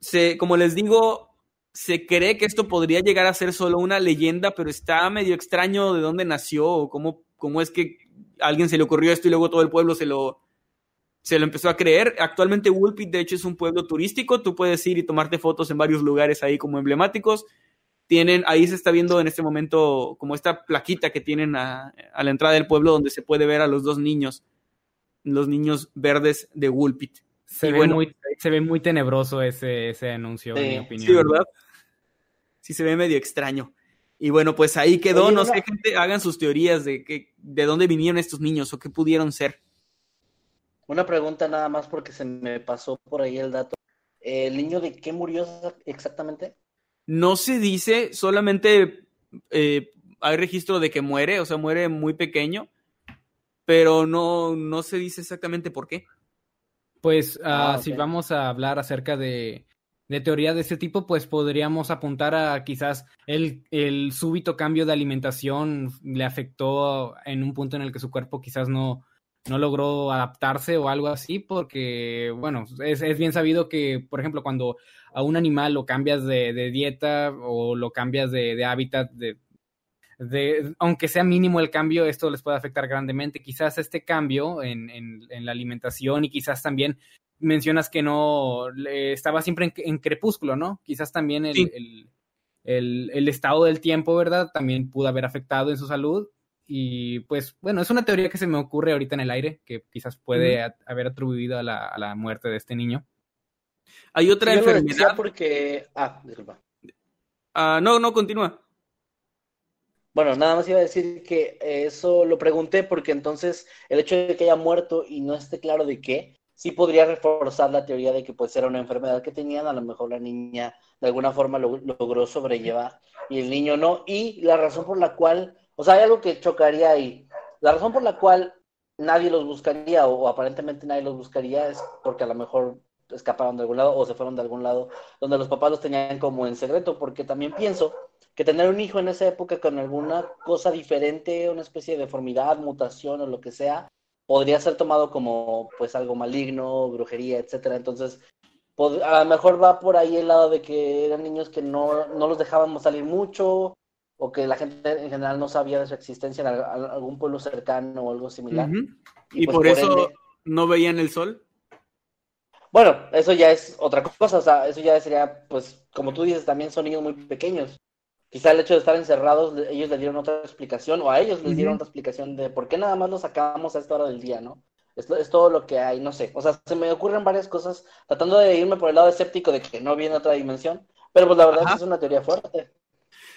Se, como les digo, se cree que esto podría llegar a ser solo una leyenda, pero está medio extraño de dónde nació o cómo, cómo es que a alguien se le ocurrió esto y luego todo el pueblo se lo, se lo empezó a creer. Actualmente Woolpit, de hecho, es un pueblo turístico. Tú puedes ir y tomarte fotos en varios lugares ahí como emblemáticos. Tienen, ahí se está viendo en este momento como esta plaquita que tienen a, la entrada del pueblo donde se puede ver a los dos niños, los niños verdes de Woolpit. Se, ve, muy, se ve muy tenebroso ese, ese anuncio, en mi opinión. Sí, ¿verdad? sí se ve medio extraño. Y bueno, pues ahí quedó. no sé, gente, hagan sus teorías de, que, de dónde vinieron estos niños o qué pudieron ser. Una pregunta nada más porque se me pasó por ahí el dato. ¿El niño de qué murió exactamente? No se dice, solamente eh, hay registro de que muere, o sea, muere muy pequeño, pero no, no se dice exactamente por qué. Pues ah, ah, si vamos a hablar acerca de de teoría de ese tipo, pues podríamos apuntar a quizás el, el, súbito cambio de alimentación le afectó en un punto en el que su cuerpo quizás no, no logró adaptarse o algo así, porque, bueno, es, es bien sabido que, por ejemplo, cuando a un animal lo cambias de, de dieta o lo cambias de, de hábitat, de, de, aunque sea mínimo el cambio, esto les puede afectar grandemente. Quizás este cambio en, en, en la alimentación y quizás también mencionas que no estaba siempre en, crepúsculo, ¿no? Quizás también el, el, estado del tiempo, ¿verdad? También pudo haber afectado en su salud. Y pues, bueno, es una teoría que se me ocurre ahorita en el aire, que quizás puede haber atribuido a la, a la, muerte de este niño. Hay otra enfermedad. porque. Ah, disculpa. Ah, no, no, continúa. Bueno, nada más iba a decir que eso lo pregunté porque entonces el hecho de que haya muerto y no esté claro de qué, sí podría reforzar la teoría de que pues era una enfermedad que tenían, a lo mejor la niña de alguna forma lo, logró sobrellevar y el niño no, y la razón por la cual, o sea, hay algo que chocaría ahí, la razón por la cual nadie los buscaría o, aparentemente nadie los buscaría es porque a lo mejor escaparon de algún lado o se fueron de algún lado donde los papás los tenían como en secreto, porque también pienso que tener un hijo en esa época con alguna cosa diferente, una especie de deformidad, mutación o lo que sea, podría ser tomado como pues algo maligno, brujería, etcétera. Entonces, a lo mejor va por ahí el lado de que eran niños que no, no los dejábamos salir mucho o que la gente en general no sabía de su existencia en algún pueblo cercano o algo similar. Y, pues, por, eso no veían el sol. Bueno, eso ya es otra cosa, o sea, eso ya sería, pues, como tú dices, también son niños muy pequeños. Quizá el hecho de estar encerrados, ellos le dieron otra explicación, o a ellos les dieron otra explicación de por qué nada más los sacamos a esta hora del día, ¿no? Es, es, todo lo que hay, no sé. O sea, se me ocurren varias cosas, tratando de irme por el lado escéptico de que no viene otra dimensión, pero pues la verdad es que es una teoría fuerte.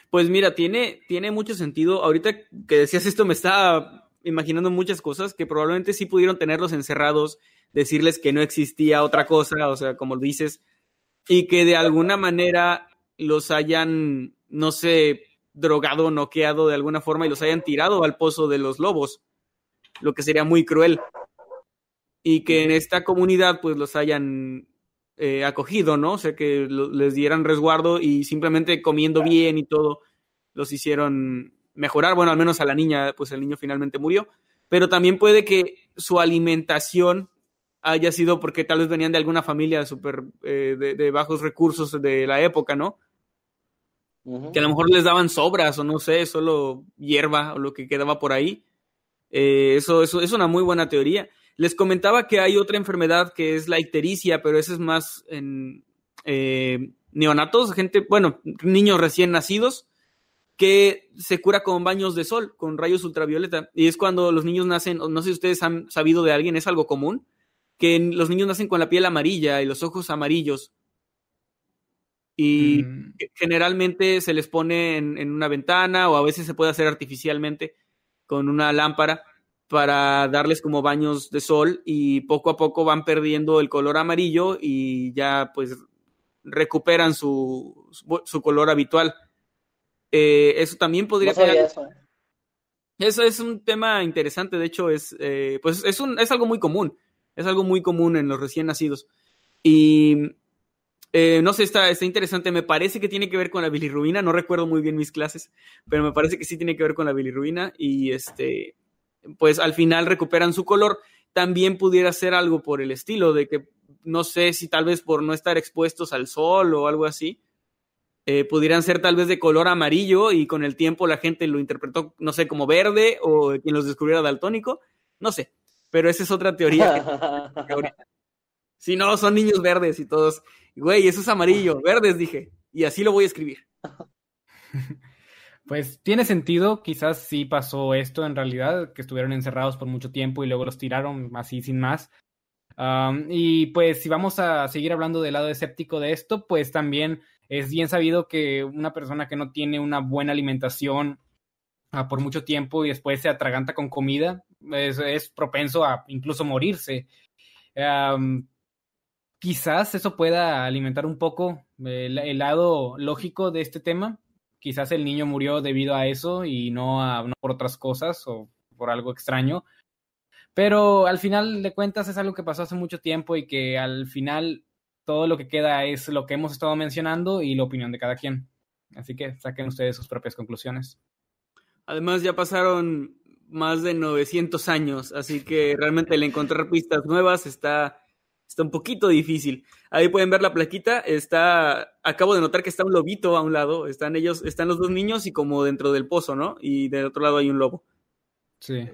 Pues mira, tiene, tiene mucho sentido. Ahorita que decías esto, me estaba imaginando muchas cosas que probablemente sí pudieron tenerlos encerrados, decirles que no existía otra cosa, o sea, como dices, y que de alguna manera los hayan no sé, drogado, noqueado de alguna forma y los hayan tirado al pozo de los lobos, lo que sería muy cruel. Y que en esta comunidad pues los hayan eh, acogido, ¿no? O sea, que les dieran resguardo y simplemente comiendo bien y todo, los hicieron mejorar. Bueno, al menos a la niña, pues el niño finalmente murió. Pero también puede que su alimentación haya sido porque tal vez venían de alguna familia super, eh, de, bajos recursos de la época, ¿no? que a lo mejor les daban sobras o no sé, solo hierba o lo que quedaba por ahí. Eh, eso, eso es una muy buena teoría. Les comentaba que hay otra enfermedad que es la ictericia, pero esa es más en eh, neonatos, gente, bueno, niños recién nacidos, que se cura con baños de sol, con rayos ultravioleta. Y es cuando los niños nacen, no sé si ustedes han sabido de alguien, es algo común, que los niños nacen con la piel amarilla y los ojos amarillos y mm. generalmente se les pone en, una ventana o a veces se puede hacer artificialmente con una lámpara para darles como baños de sol y poco a poco van perdiendo el color amarillo y ya pues recuperan su, su color habitual. Eh, eso también podría ser... Eso. ¿eh? eso. es un tema interesante, de hecho es, eh, pues es, un, es algo muy común, es algo muy común en los recién nacidos. Y eh, no sé, está, está interesante. Me parece que tiene que ver con la bilirrubina. No recuerdo muy bien mis clases, pero me parece que sí tiene que ver con la bilirrubina. Y este, pues al final recuperan su color. También pudiera ser algo por el estilo, de que no sé si tal vez por no estar expuestos al sol o algo así, eh, pudieran ser tal vez de color amarillo y con el tiempo la gente lo interpretó, no sé, como verde o quien los descubriera daltónico. No sé, pero esa es otra teoría. si no, son niños verdes y todos Güey, eso es amarillo, verdes, dije. Y así lo voy a escribir. Pues tiene sentido, quizás sí pasó esto en realidad, que estuvieron encerrados por mucho tiempo y luego los tiraron así sin más. y pues si vamos a seguir hablando del lado escéptico de esto, pues también es bien sabido que una persona que no tiene una buena alimentación ah, por mucho tiempo y después se atraganta con comida, es, propenso a incluso morirse quizás eso pueda alimentar un poco el, lado lógico de este tema. Quizás el niño murió debido a eso y no, no por otras cosas o por algo extraño. Pero al final de cuentas es algo que pasó hace mucho tiempo y que al final todo lo que queda es lo que hemos estado mencionando y la opinión de cada quien. Así que saquen ustedes sus propias conclusiones. Además ya pasaron más de 900 años, así que realmente el encontrar pistas nuevas está Está un poquito difícil. Ahí pueden ver la plaquita. Está, acabo de notar que está un lobito a un lado. Están ellos, están los dos niños y como dentro del pozo, ¿no? Y del otro lado hay un lobo. Sí.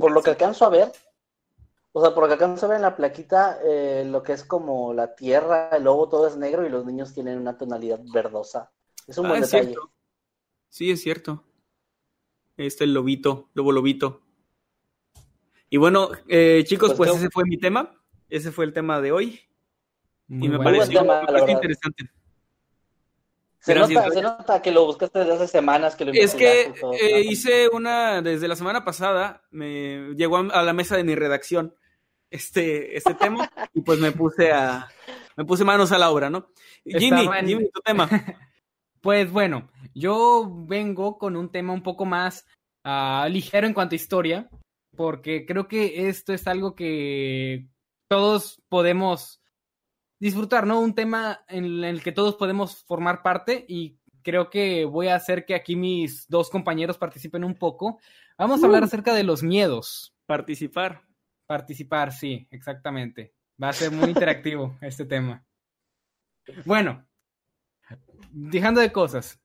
por, lo que alcanzo a ver, o sea, por lo que alcanzo a ver en la plaquita, eh, lo que es como la tierra, el lobo todo es negro y los niños tienen una tonalidad verdosa. Es un ah, buen detalle. Sí, es cierto. Este el lobito, lobo lobito. Y bueno, eh, chicos, pues, pues ese fue mi tema. Ese fue el tema de hoy. y me pareció muy interesante. Se nota, que lo buscaste desde hace semanas. Que lo es que eh, hice una, desde la semana pasada, me llegó a la mesa de mi redacción este, este tema y pues me puse a, me puse manos a la obra, ¿no? Jimmy, Jimmy, tu tema. Pues bueno, yo vengo con un tema un poco más uh, ligero en cuanto a historia, porque creo que esto es algo que todos podemos disfrutar, ¿no? Un tema en el que todos podemos formar parte y creo que voy a hacer que aquí mis dos compañeros participen un poco. Vamos a hablar uh. acerca de los miedos. Participar. Participar, sí, exactamente. Va a ser muy interactivo este tema. Bueno, dejando de cosas.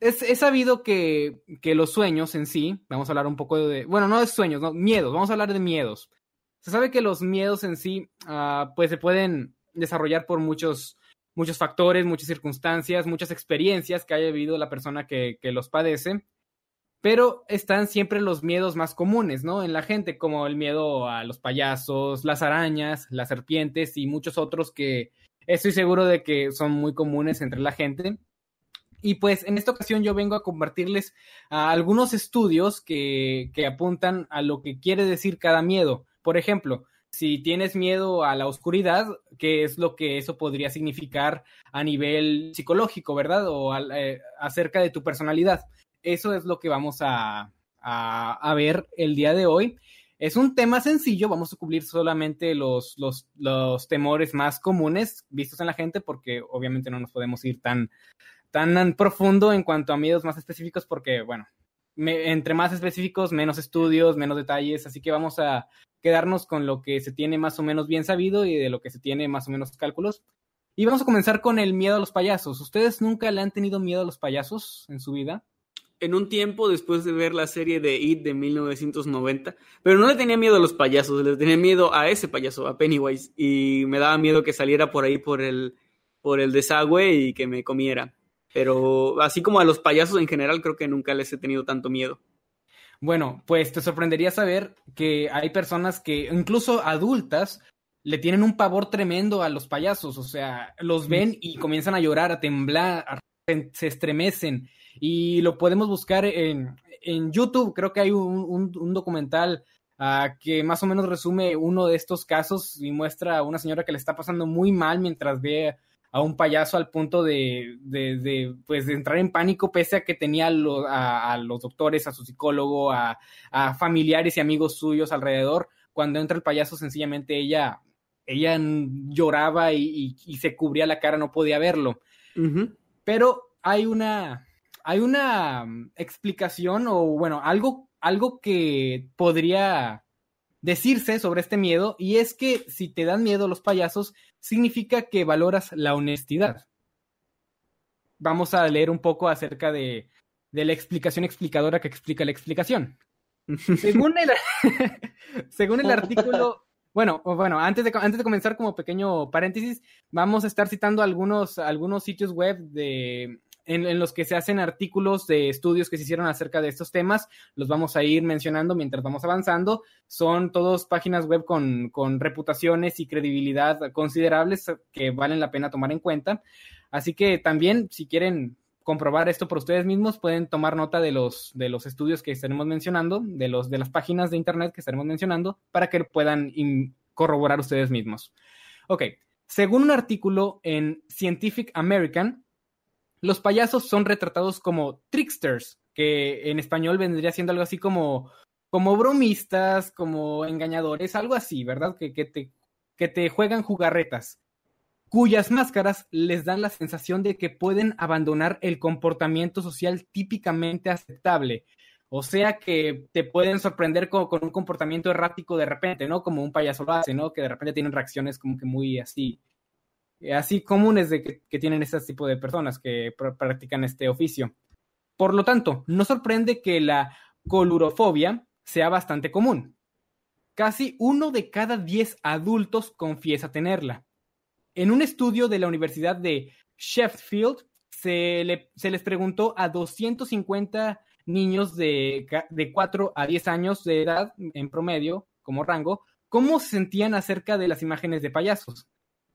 Es, sabido que, que, los sueños en sí, vamos a hablar un poco de, bueno, no de sueños, no, miedos, vamos a hablar de miedos. Se sabe que los miedos en sí, uh, pues se pueden desarrollar por muchos, muchos factores, muchas circunstancias, muchas experiencias que haya vivido la persona que, que los padece pero están siempre los miedos más comunes, ¿no? En la gente, como el miedo a los payasos, las arañas, las serpientes y muchos otros que estoy seguro de que son muy comunes entre la gente. Y pues en esta ocasión yo vengo a compartirles algunos estudios que, que apuntan a lo que quiere decir cada miedo. Por ejemplo, si tienes miedo a la oscuridad, ¿qué es lo que eso podría significar a nivel psicológico, verdad? O eh, acerca de tu personalidad eso es lo que vamos a, a, ver el día de hoy. Es un tema sencillo, vamos a cubrir solamente los, los, los, temores más comunes vistos en la gente, porque obviamente no nos podemos ir tan, tan profundo en cuanto a miedos más específicos, porque, bueno, entre más específicos, menos estudios, menos detalles, así que vamos a quedarnos con lo que se tiene más o menos bien sabido y de lo que se tiene más o menos cálculos. Y vamos a comenzar con el miedo a los payasos. ¿Ustedes nunca le han tenido miedo a los payasos en su vida? En un tiempo después de ver la serie de It de 1990, pero no le tenía miedo a los payasos, le tenía miedo a ese payaso, a Pennywise, y me daba miedo que saliera por ahí por el, por el desagüe y que me comiera. Pero así como a los payasos en general, creo que nunca les he tenido tanto miedo. Bueno, pues te sorprendería saber que hay personas que, incluso adultas, le tienen un pavor tremendo a los payasos, o sea, los ven y comienzan a llorar, a temblar, se estremecen y lo podemos buscar en, en YouTube. Creo que hay un, documental uh, que más o menos resume uno de estos casos y muestra a una señora que le está pasando muy mal mientras ve a un payaso al punto de, de, de pues, de entrar en pánico pese a que tenía a, los doctores, a su psicólogo, a, familiares y amigos suyos alrededor. Cuando entra el payaso, sencillamente ella, ella lloraba y, se cubría la cara, no podía verlo. Pero hay una, hay una mm, explicación o bueno, algo, algo que podría decirse sobre este miedo y es que si te dan miedo los payasos, significa que valoras la honestidad. Vamos a leer un poco acerca de, de la explicación explicadora que explica la explicación. Según el, según el artículo, bueno, bueno, antes de, antes de comenzar como pequeño paréntesis, vamos a estar citando algunos, algunos sitios web de, en, los que se hacen artículos de estudios que se hicieron acerca de estos temas. Los vamos a ir mencionando mientras vamos avanzando. Son todos páginas web con, con reputaciones y credibilidad considerables que valen la pena tomar en cuenta. Así que también, si quieren comprobar esto por ustedes mismos, pueden tomar nota de los, de los estudios que estaremos mencionando, de, los, de las páginas de internet que estaremos mencionando, para que puedan corroborar ustedes mismos. Ok, según un artículo en Scientific American, los payasos son retratados como tricksters, que en español vendría siendo algo así como, como bromistas, como engañadores, algo así, ¿verdad? Que, que, te, que te juegan jugarretas, cuyas máscaras les dan la sensación de que pueden abandonar el comportamiento social típicamente aceptable. O sea que te pueden sorprender con, con, un comportamiento errático de repente, ¿no? Como un payaso lo hace, ¿no? Que de repente tienen reacciones como que muy así, así comunes de que, tienen este tipo de personas que practican este oficio. Por lo tanto, no sorprende que la colurofobia sea bastante común. Casi uno de cada diez adultos confiesa tenerla. En un estudio de la Universidad de Sheffield, se, les preguntó a 250 niños de, de 4 a 10 años de edad en promedio, como rango, cómo se sentían acerca de las imágenes de payasos.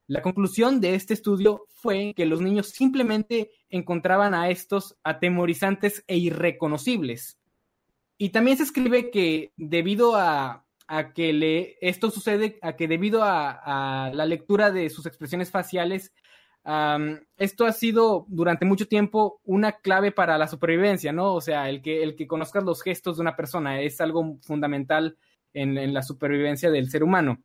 La conclusión de este estudio fue que los niños simplemente encontraban a estos atemorizantes e irreconocibles. Y también se escribe que debido a, a que le, esto sucede a que debido a, la lectura de sus expresiones faciales, esto ha sido durante mucho tiempo una clave para la supervivencia, ¿no? O sea, el que, el que conozcas los gestos de una persona es algo fundamental en, la supervivencia del ser humano.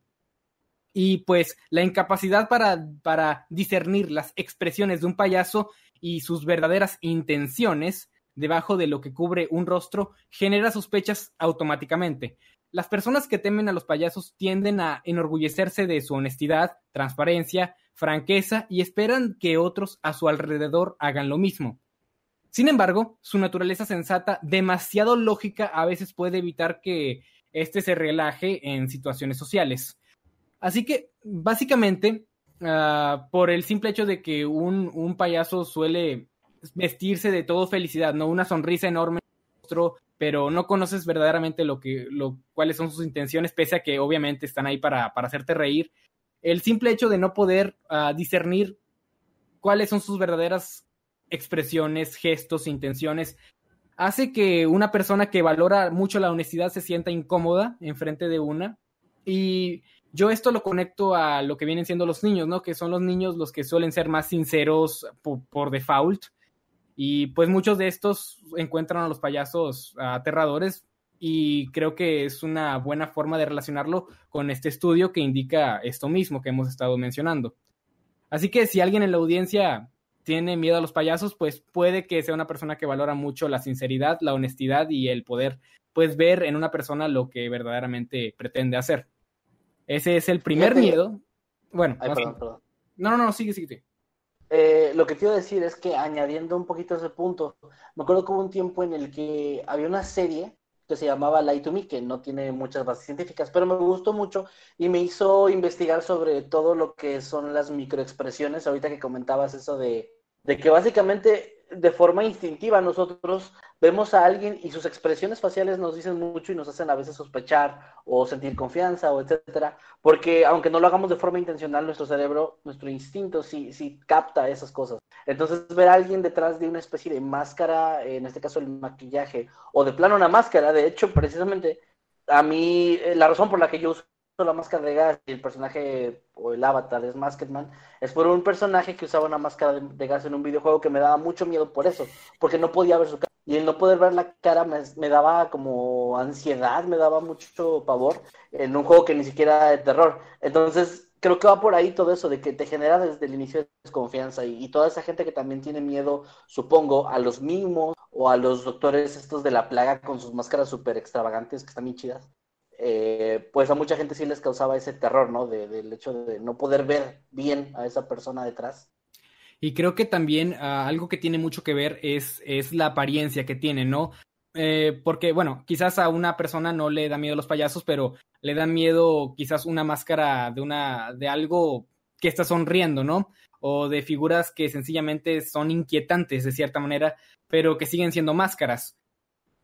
Y pues la incapacidad para, para discernir las expresiones de un payaso y sus verdaderas intenciones debajo de lo que cubre un rostro genera sospechas automáticamente. Las personas que temen a los payasos tienden a enorgullecerse de su honestidad, transparencia, franqueza y esperan que otros a su alrededor hagan lo mismo. Sin embargo, su naturaleza sensata, demasiado lógica, a veces puede evitar que éste se relaje en situaciones sociales. Así que, básicamente, ah, por el simple hecho de que un, un, payaso suele vestirse de todo felicidad, ¿no? Una sonrisa enorme pero no conoces verdaderamente lo que, lo, cuáles son sus intenciones, pese a que obviamente están ahí para, para hacerte reír. El simple hecho de no poder ah, discernir cuáles son sus verdaderas expresiones, gestos, intenciones, hace que una persona que valora mucho la honestidad se sienta incómoda enfrente de una. Y yo esto lo conecto a lo que vienen siendo los niños, ¿no? Que son los niños los que suelen ser más sinceros por default. Y pues muchos de estos encuentran a los payasos aterradores y creo que es una buena forma de relacionarlo con este estudio que indica esto mismo que hemos estado mencionando. Así que si alguien en la audiencia tiene miedo a los payasos, pues puede que sea una persona que valora mucho la sinceridad, la honestidad y el poder pues ver en una persona lo que verdaderamente pretende hacer. Ese es el primer miedo. Bueno, no, no, no, sigue, sigue. Eh, lo que quiero decir es que añadiendo un poquito ese punto, me acuerdo que hubo un tiempo en el que había una serie que se llamaba Light to Me, que no tiene muchas bases científicas, pero me gustó mucho y me hizo investigar sobre todo lo que son las microexpresiones, ahorita que comentabas eso de, de que básicamente de forma instintiva nosotros vemos a alguien y sus expresiones faciales nos dicen mucho y nos hacen a veces sospechar o sentir confianza o etcétera, porque aunque no lo hagamos de forma intencional, nuestro cerebro, nuestro instinto sí, sí capta esas cosas. Entonces ver a alguien detrás de una especie de máscara, en este caso el maquillaje, o de plano una máscara, de hecho precisamente a mí eh, la razón por la que yo uso la máscara de gas y el personaje o el avatar es Masketman, es por un personaje que usaba una máscara de, gas en un videojuego que me daba mucho miedo por eso, porque no podía ver su cara. Y el no poder ver la cara me, daba como ansiedad, me daba mucho pavor en un juego que ni siquiera era de terror. Entonces, creo que va por ahí todo eso, de que te genera desde el inicio desconfianza y, toda esa gente que también tiene miedo, supongo, a los mimos o a los doctores estos de la plaga con sus máscaras súper extravagantes que están bien chidas. Eh, pues a mucha gente sí les causaba ese terror, ¿no? del hecho de no poder ver bien a esa persona detrás. Y creo que también ah, algo que tiene mucho que ver es, es la apariencia que tiene, ¿no? Eh, porque, bueno, quizás a una persona no le da miedo los payasos, pero le da miedo quizás una máscara de, una, de algo que está sonriendo, ¿no? O de figuras que sencillamente son inquietantes de cierta manera, pero que siguen siendo máscaras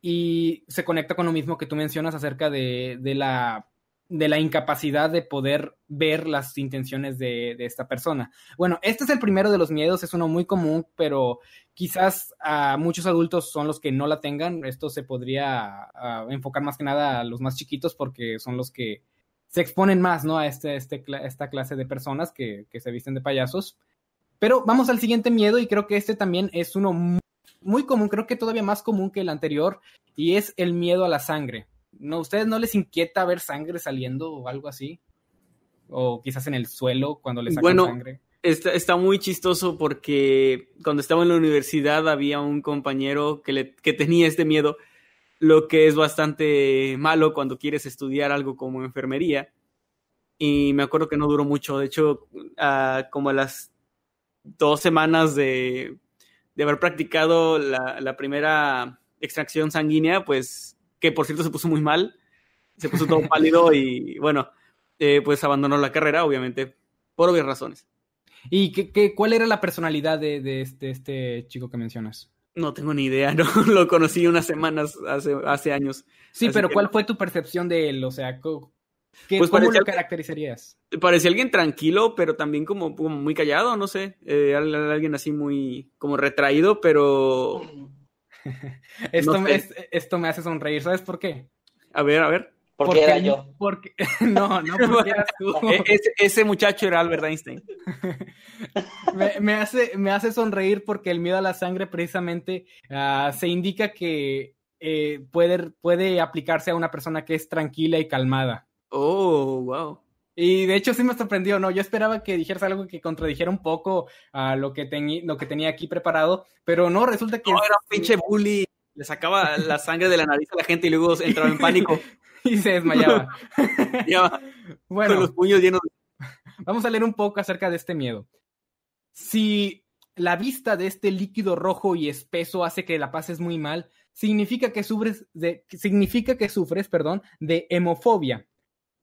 y se conecta con lo mismo que tú mencionas acerca de, de, la, de la incapacidad de poder ver las intenciones de, de, esta persona. Bueno, este es el primero de los miedos, es uno muy común, pero quizás a muchos adultos son los que no la tengan. Esto se podría enfocar más que nada a los más chiquitos porque son los que se exponen más ¿no? a este, este, esta clase de personas que, que se visten de payasos. Pero vamos al siguiente miedo y creo que este también es uno muy muy común, creo que todavía más común que el anterior, y es el miedo a la sangre. ¿No, ¿Ustedes no les inquieta ver sangre saliendo o algo así? O quizás en el suelo cuando les sacan bueno, sangre. Está, está muy chistoso porque cuando estaba en la universidad había un compañero que, le, que tenía este miedo, lo que es bastante malo cuando quieres estudiar algo como enfermería. Y me acuerdo que no duró mucho, de hecho, uh, como a las dos semanas de de haber practicado la, primera extracción sanguínea, pues que por cierto se puso muy mal, se puso todo pálido y bueno, eh, pues abandonó la carrera, obviamente, por obvias razones. ¿Y qué, qué, cuál era la personalidad de, este, este, chico que mencionas? No tengo ni idea, no lo conocí unas semanas hace, hace años. Sí, pero ¿cuál fue tu percepción de él? O sea, pues ¿Cómo lo caracterizarías? Parecía alguien tranquilo, pero también como, muy callado, no sé. Eh, alguien así muy como retraído, pero... esto, me, esto me hace sonreír, ¿sabes por qué? A ver, a ver. Porque, era yo. Porque, no, no porque eras tú. E-, ese, ese, muchacho era Albert Einstein. me, me, hace, me hace sonreír porque el miedo a la sangre precisamente uh, se indica que eh, puede, puede aplicarse a una persona que es tranquila y calmada. Oh, wow. Y de hecho sí me sorprendió, ¿no? Yo esperaba que dijeras algo que contradijera un poco a lo que, lo que tenía aquí preparado, pero no, resulta que... No, era un pinche bully. Le sacaba la sangre de la nariz a la gente y luego entraba en pánico. y se desmayaba. ya, bueno, con los puños llenos. Vamos a leer un poco acerca de este miedo. Si la vista de este líquido rojo y espeso hace que la pases muy mal, significa que sufres de, significa que sufres, perdón, de hemofobia.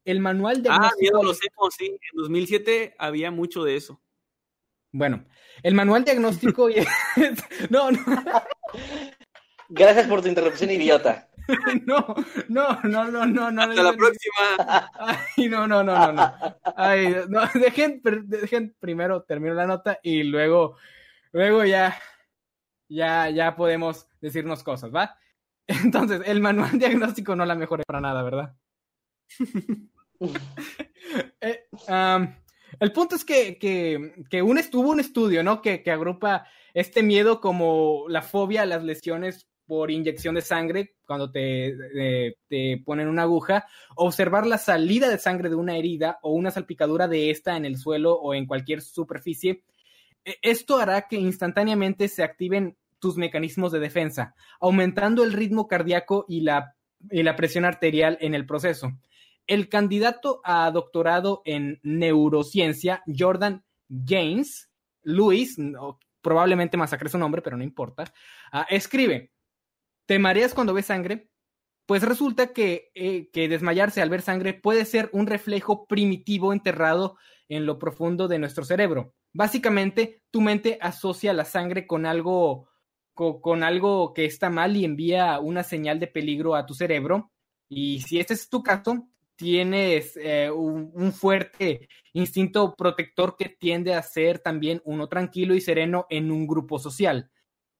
El manual de Ah, miedo lo sé, sí. En 2007 había mucho de eso. Bueno, el manual diagnóstico. no, no. Gracias por tu interrupción, idiota. No, no, no, no, no, no. Hasta la próxima. Ay, no, no, no, no, no. Ay, no, dejen, dejen primero termino la nota y luego, luego ya, ya, ya podemos decirnos cosas, ¿va? Entonces, el manual diagnóstico no la mejora para nada, ¿verdad? eh, el punto es que, que, que un, hubo un estudio, ¿no? Que, que agrupa este miedo como la fobia a las lesiones por inyección de sangre cuando te, te, te, ponen una aguja, observar la salida de sangre de una herida o una salpicadura de esta en el suelo o en cualquier superficie. E, esto hará que instantáneamente se activen tus mecanismos de defensa, aumentando el ritmo cardíaco y la, y la presión arterial en el proceso. El candidato a doctorado en neurociencia, Jordan James, Luis, probablemente masacre su nombre, pero no importa, uh, escribe, ¿te mareas cuando ves sangre? Pues resulta que, eh, que desmayarse al ver sangre puede ser un reflejo primitivo enterrado en lo profundo de nuestro cerebro. Básicamente, tu mente asocia la sangre con algo con, algo que está mal y envía una señal de peligro a tu cerebro. Y si este es tu caso, tienes eh, un, fuerte instinto protector que tiende a ser también uno tranquilo y sereno en un grupo social.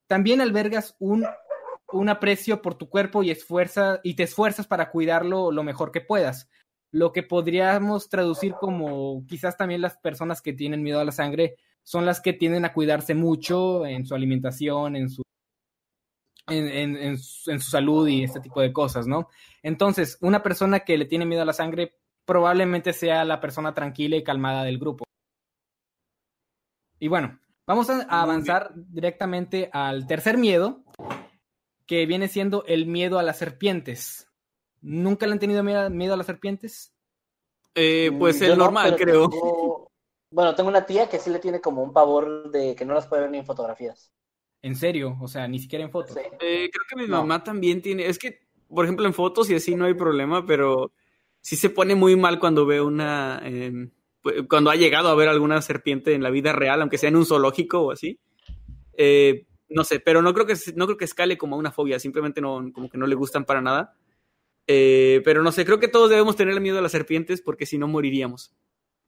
También albergas un, un aprecio por tu cuerpo y, esfuerza, y te esfuerzas para cuidarlo lo mejor que puedas. Lo que podríamos traducir como quizás también las personas que tienen miedo a la sangre son las que tienden a cuidarse mucho en su alimentación, en su en, en, en, su, en, su, salud y este tipo de cosas, ¿no? Entonces, una persona que le tiene miedo a la sangre probablemente sea la persona tranquila y calmada del grupo. Y bueno, vamos a, a avanzar directamente al tercer miedo, que viene siendo el miedo a las serpientes. ¿Nunca le han tenido miedo a las serpientes? Eh, pues el normal, no, creo. Tengo, bueno, tengo una tía que sí le tiene como un pavor de que no las puede ver ni en fotografías. ¿En serio? O sea, ni siquiera en fotos. Sí. Eh, creo que mi no. mamá también tiene. Es que, por ejemplo, en fotos y así no hay problema, pero sí se pone muy mal cuando ve una. Eh, cuando ha llegado a ver alguna serpiente en la vida real, aunque sea en un zoológico o así. Eh, no sé, pero no creo que no creo que escale como una fobia, simplemente no, como que no le gustan para nada. Eh, pero no sé, creo que todos debemos tener miedo a las serpientes porque si no moriríamos.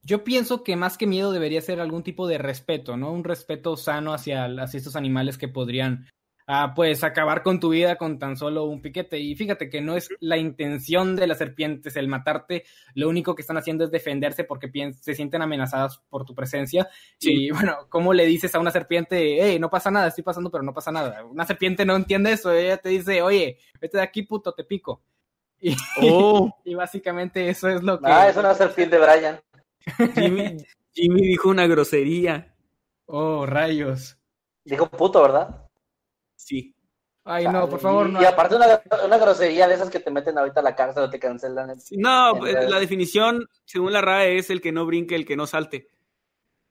Yo pienso que más que miedo debería ser algún tipo de respeto, ¿no? Un respeto sano hacia, hacia estos animales que podrían, ah, pues, acabar con tu vida con tan solo un piquete. Y fíjate que no es la intención de las serpientes el matarte, lo único que están haciendo es defenderse porque se sienten amenazadas por tu presencia. Sí. Y bueno, ¿cómo le dices a una serpiente, hey, no pasa nada, estoy pasando, pero no pasa nada? Una serpiente no entiende eso, ella te dice, oye, vete de aquí, puto, te pico. Y, oh. y básicamente eso es lo que... Ah, es una serpiente, Brian. Jimmy, Jimmy, dijo una grosería. Oh, rayos. Dijo puto, ¿verdad? Sí. Ay, no, por favor, no. Y aparte una, una, grosería de esas que te meten ahorita a la cárcel o te cancelan. Sí, no, en la definición, según la RAE, es el que no brinque, el que no salte.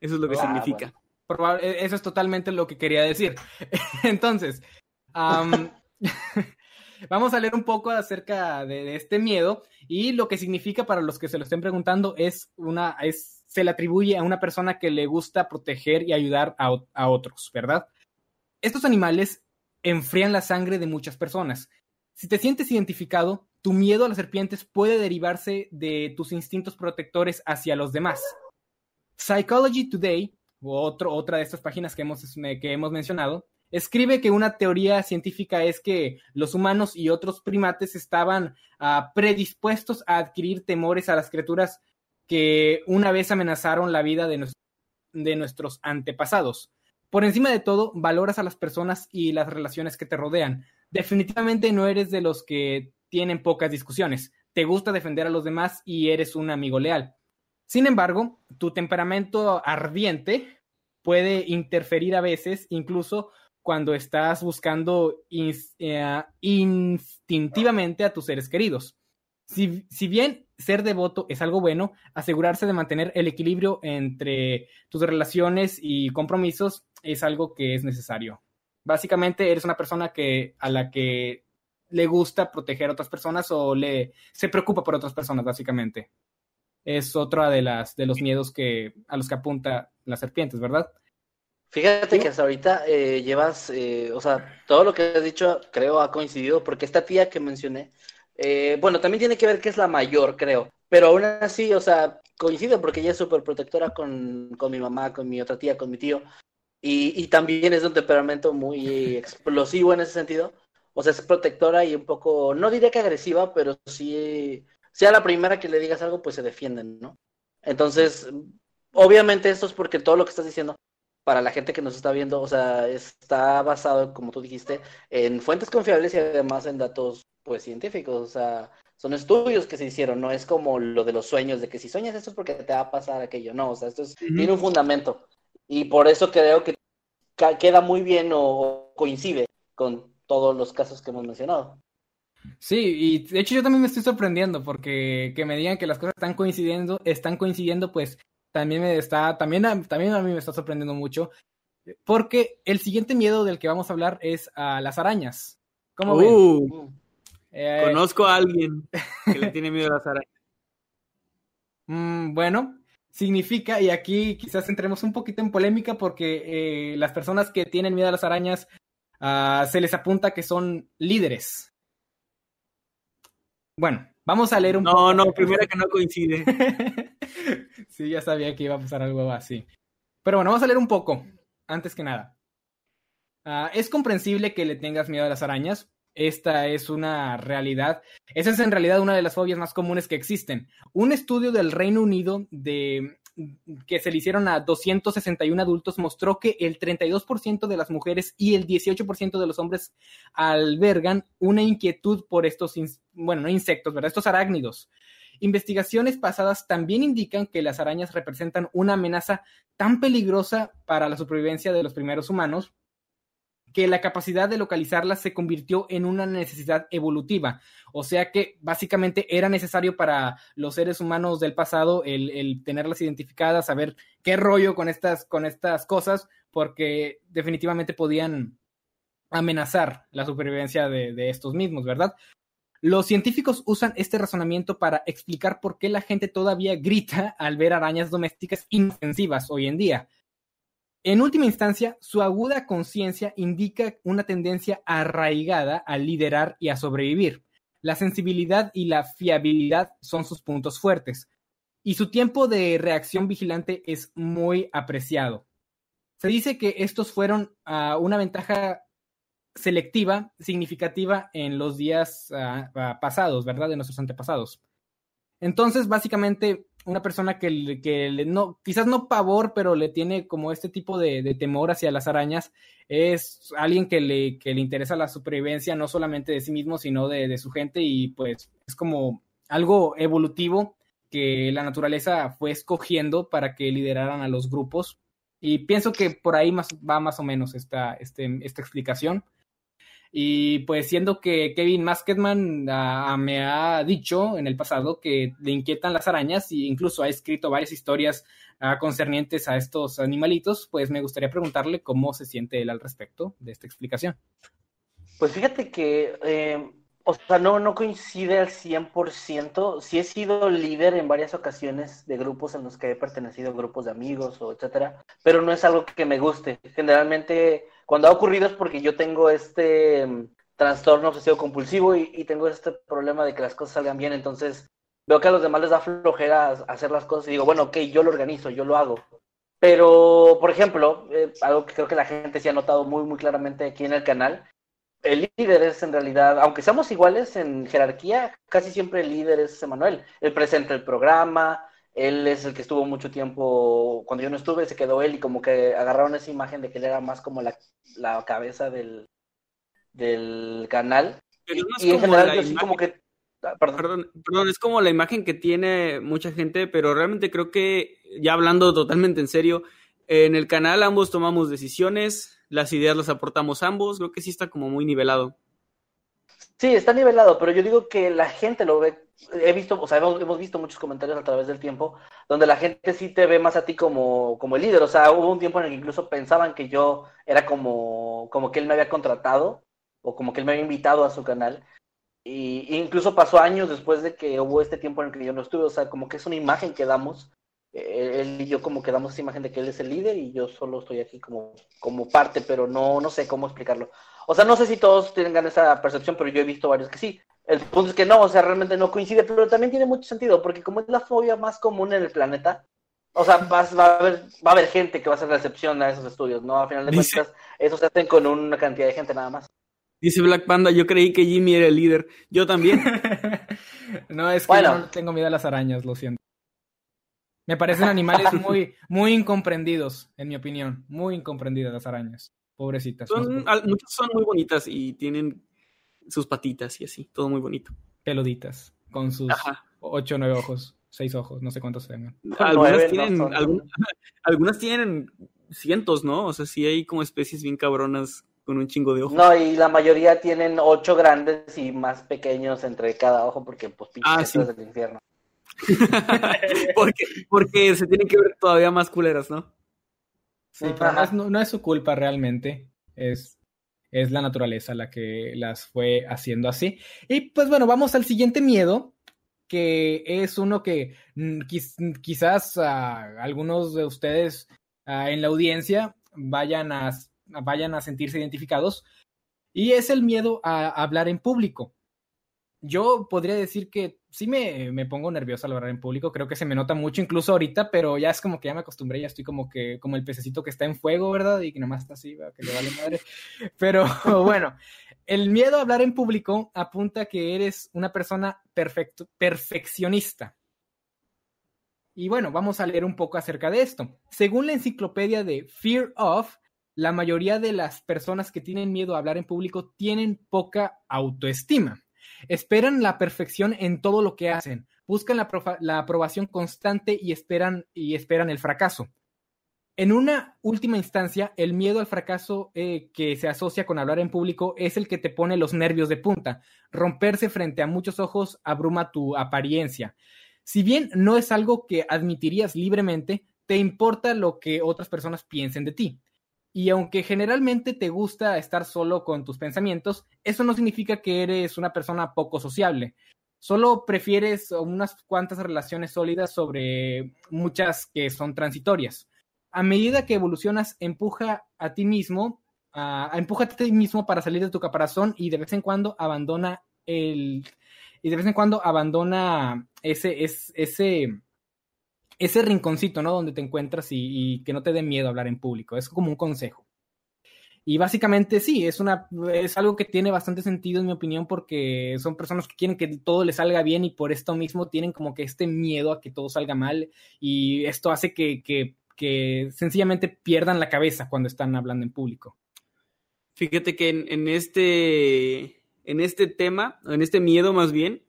Eso es lo que ah, significa. Bueno. Eso es totalmente lo que quería decir. Entonces, um, vamos a leer un poco acerca de, este miedo y lo que significa para los que se lo estén preguntando es una, es, se le atribuye a una persona que le gusta proteger y ayudar a, a otros, ¿verdad? Estos animales enfrían la sangre de muchas personas. Si te sientes identificado, tu miedo a las serpientes puede derivarse de tus instintos protectores hacia los demás. Psychology Today, otro, otra de estas páginas que hemos, que hemos mencionado, Escribe que una teoría científica es que los humanos y otros primates estaban uh, predispuestos a adquirir temores a las criaturas que una vez amenazaron la vida de, de nuestros antepasados. Por encima de todo, valoras a las personas y las relaciones que te rodean. Definitivamente no eres de los que tienen pocas discusiones. Te gusta defender a los demás y eres un amigo leal. Sin embargo, tu temperamento ardiente puede interferir a veces, incluso cuando estás buscando eh, instintivamente a tus seres queridos. Si, si, bien ser devoto es algo bueno, asegurarse de mantener el equilibrio entre tus relaciones y compromisos es algo que es necesario. Básicamente eres una persona que a la que le gusta proteger a otras personas o le se preocupa por otras personas, básicamente. Es otra de las de los miedos que a los que apunta las serpientes, ¿verdad? Fíjate que hasta ahorita eh, llevas, eh, o sea, todo lo que has dicho creo ha coincidido, porque esta tía que mencioné, eh, bueno, también tiene que ver que es la mayor, creo, pero aún así, o sea, coincide porque ella es súper protectora con, con, mi mamá, con mi otra tía, con mi tío, y, y también es de un temperamento muy explosivo en ese sentido, o sea, es protectora y un poco, no diría que agresiva, pero sí, sea la primera que le digas algo, pues se defienden, ¿no? Entonces, obviamente esto es porque todo lo que estás diciendo para la gente que nos está viendo, o sea, está basado, como tú dijiste, en fuentes confiables y además en datos, pues, científicos, o sea, son estudios que se hicieron, no es como lo de los sueños, de que si sueñas esto es porque te va a pasar aquello, no, o sea, esto tiene un fundamento, y por eso creo que queda muy bien o coincide con todos los casos que hemos mencionado. Sí, y de hecho yo también me estoy sorprendiendo porque que me digan que las cosas están coincidiendo, están coincidiendo, pues también me está, también a, también a mí me está sorprendiendo mucho, porque el siguiente miedo del que vamos a hablar es a las arañas. ¿Cómo uh, eh, conozco a alguien que le tiene miedo a las arañas. Mm, bueno, significa, y aquí quizás entremos un poquito en polémica porque eh, las personas que tienen miedo a las arañas uh, se les apunta que son líderes. Bueno, vamos a leer un no, poco. No, no, primero que no coincide. sí, ya sabía que iba a pasar algo así. Pero bueno, vamos a leer un poco, antes que nada. Uh, es comprensible que le tengas miedo a las arañas. Esta es una realidad. Esa es en realidad una de las fobias más comunes que existen. Un estudio del Reino Unido de que se le hicieron a 261 adultos mostró que el 32% de las mujeres y el 18% de los hombres albergan una inquietud por estos, bueno, no insectos, ¿verdad? Estos arácnidos. Investigaciones pasadas también indican que las arañas representan una amenaza tan peligrosa para la supervivencia de los primeros humanos que la capacidad de localizarlas se convirtió en una necesidad evolutiva. O sea que básicamente era necesario para los seres humanos del pasado el, tenerlas identificadas, saber qué rollo con estas, con estas cosas, porque definitivamente podían amenazar la supervivencia de, de estos mismos, ¿verdad? Los científicos usan este razonamiento para explicar por qué la gente todavía grita al ver arañas domésticas inofensivas hoy en día. En última instancia, su aguda conciencia indica una tendencia arraigada a liderar y a sobrevivir. La sensibilidad y la fiabilidad son sus puntos fuertes, y su tiempo de reacción vigilante es muy apreciado. Se dice que estos fueron uh, una ventaja selectiva significativa en los días uh, pasados, ¿verdad? De nuestros antepasados. Entonces, básicamente, una persona que, que no, quizás no pavor, pero le tiene como este tipo de, temor hacia las arañas, es alguien que le, que le interesa la supervivencia no solamente de sí mismo, sino de, de su gente y pues es como algo evolutivo que la naturaleza fue escogiendo para que lideraran a los grupos. Y pienso que por ahí más, va más o menos esta, este, esta explicación. Y pues siendo que Kevin Masketman uh, me ha dicho en el pasado que le inquietan las arañas e incluso ha escrito varias historias uh, concernientes a estos animalitos, pues me gustaría preguntarle cómo se siente él al respecto de esta explicación. Pues fíjate que, eh, o sea, no, no coincide al 100%. Sí he sido líder en varias ocasiones de grupos en los que he pertenecido a grupos de amigos o etcétera, pero no es algo que me guste. Generalmente cuando ha ocurrido es porque yo tengo este um, trastorno obsesivo compulsivo y, y, tengo este problema de que las cosas salgan bien, entonces veo que a los demás les da flojera hacer las cosas y digo, bueno, ok, yo lo organizo, yo lo hago. Pero, por ejemplo, eh, algo que creo que la gente sí ha notado muy, muy claramente aquí en el canal, el líder es en realidad, aunque seamos iguales en jerarquía, casi siempre el líder es Emanuel. Él presenta el programa, él es el que estuvo mucho tiempo, cuando yo no estuve, se quedó él y como que agarraron esa imagen de que él era más como la, la cabeza del, del canal. y en general yo sí como que... Ah, perdón. perdón. es como la imagen que tiene mucha gente, pero realmente creo que, ya hablando totalmente en serio, en el canal ambos tomamos decisiones, las ideas las aportamos ambos, creo que sí está como muy nivelado. Sí, está nivelado, pero yo digo que la gente lo ve, he visto, o sea, hemos, visto muchos comentarios a través del tiempo, donde la gente sí te ve más a ti como, como el líder, o sea, hubo un tiempo en el que incluso pensaban que yo era como, como que él me había contratado, o como que él me había invitado a su canal, y, incluso pasó años después de que hubo este tiempo en el que yo no estuve, o sea, como que es una imagen que damos, eh, él y yo como que damos esa imagen de que él es el líder y yo solo estoy aquí como, como parte, pero no, no sé cómo explicarlo. O sea, no sé si todos tengan esa percepción, pero yo he visto varios que sí. El punto es que no, o sea, realmente no coincide, pero también tiene mucho sentido, porque como es la fobia más común en el planeta, o sea, va, a haber, va a haber gente que va a hacer recepción a esos estudios, ¿no? A final de cuentas, eso se hacen con una cantidad de gente nada más. Dice Black Panda, yo creí que Jimmy era el líder. Yo también. no, es que no tengo miedo a las arañas, lo siento. Me parecen animales muy, muy incomprendidos, en mi opinión. Muy incomprendidas las arañas. Pobrecitas. Son, muchas son muy bonitas y tienen sus patitas y así, todo muy bonito. Peluditas, con sus ocho o nueve ojos, seis ojos, no sé cuántos tengan. Algunas tienen, algunas, tienen cientos, ¿no? O sea, sí hay como especies bien cabronas con un chingo de ojos. No, y la mayoría tienen ocho grandes y más pequeños entre cada ojo porque pues pinches ah, del infierno. porque, porque se tienen que ver todavía más culeras, ¿no? Sí, pero no es, su culpa realmente. Es, es la naturaleza la que las fue haciendo así. Y pues bueno, vamos al siguiente miedo, que es uno que mm, quizás algunos de ustedes en la audiencia vayan a, vayan a sentirse identificados. Y es el miedo a hablar en público yo podría decir que sí me, me, pongo nervioso al hablar en público, creo que se me nota mucho incluso ahorita, pero ya es como que ya me acostumbré, ya estoy como que como el pececito que está en fuego, ¿verdad? Y que nomás está así, que le vale madre. Pero bueno, el miedo a hablar en público apunta que eres una persona perfecto, perfeccionista. Y bueno, vamos a leer un poco acerca de esto. Según la enciclopedia de Fear of, la mayoría de las personas que tienen miedo a hablar en público tienen poca autoestima. Esperan la perfección en todo lo que hacen, buscan la, aprobación constante y esperan, y esperan el fracaso. En una última instancia, el miedo al fracaso eh, que se asocia con hablar en público es el que te pone los nervios de punta. Romperse frente a muchos ojos abruma tu apariencia. Si bien no es algo que admitirías libremente, te importa lo que otras personas piensen de ti. Y aunque generalmente te gusta estar solo con tus pensamientos, eso no significa que eres una persona poco sociable. Solo prefieres unas cuantas relaciones sólidas sobre muchas que son transitorias. A medida que evolucionas, empuja a ti mismo, a, a ti mismo para salir de tu caparazón y de vez en cuando abandona el y de vez en cuando abandona ese, ese, ese ese rinconcito, ¿no? Donde te encuentras y, que no te dé miedo hablar en público. Es como un consejo. Y básicamente sí, es, una, es algo que tiene bastante sentido en mi opinión porque son personas que quieren que todo les salga bien y por esto mismo tienen como que este miedo a que todo salga mal y esto hace que, que, que sencillamente pierdan la cabeza cuando están hablando en público. Fíjate que en, este, en este tema, en este miedo más bien,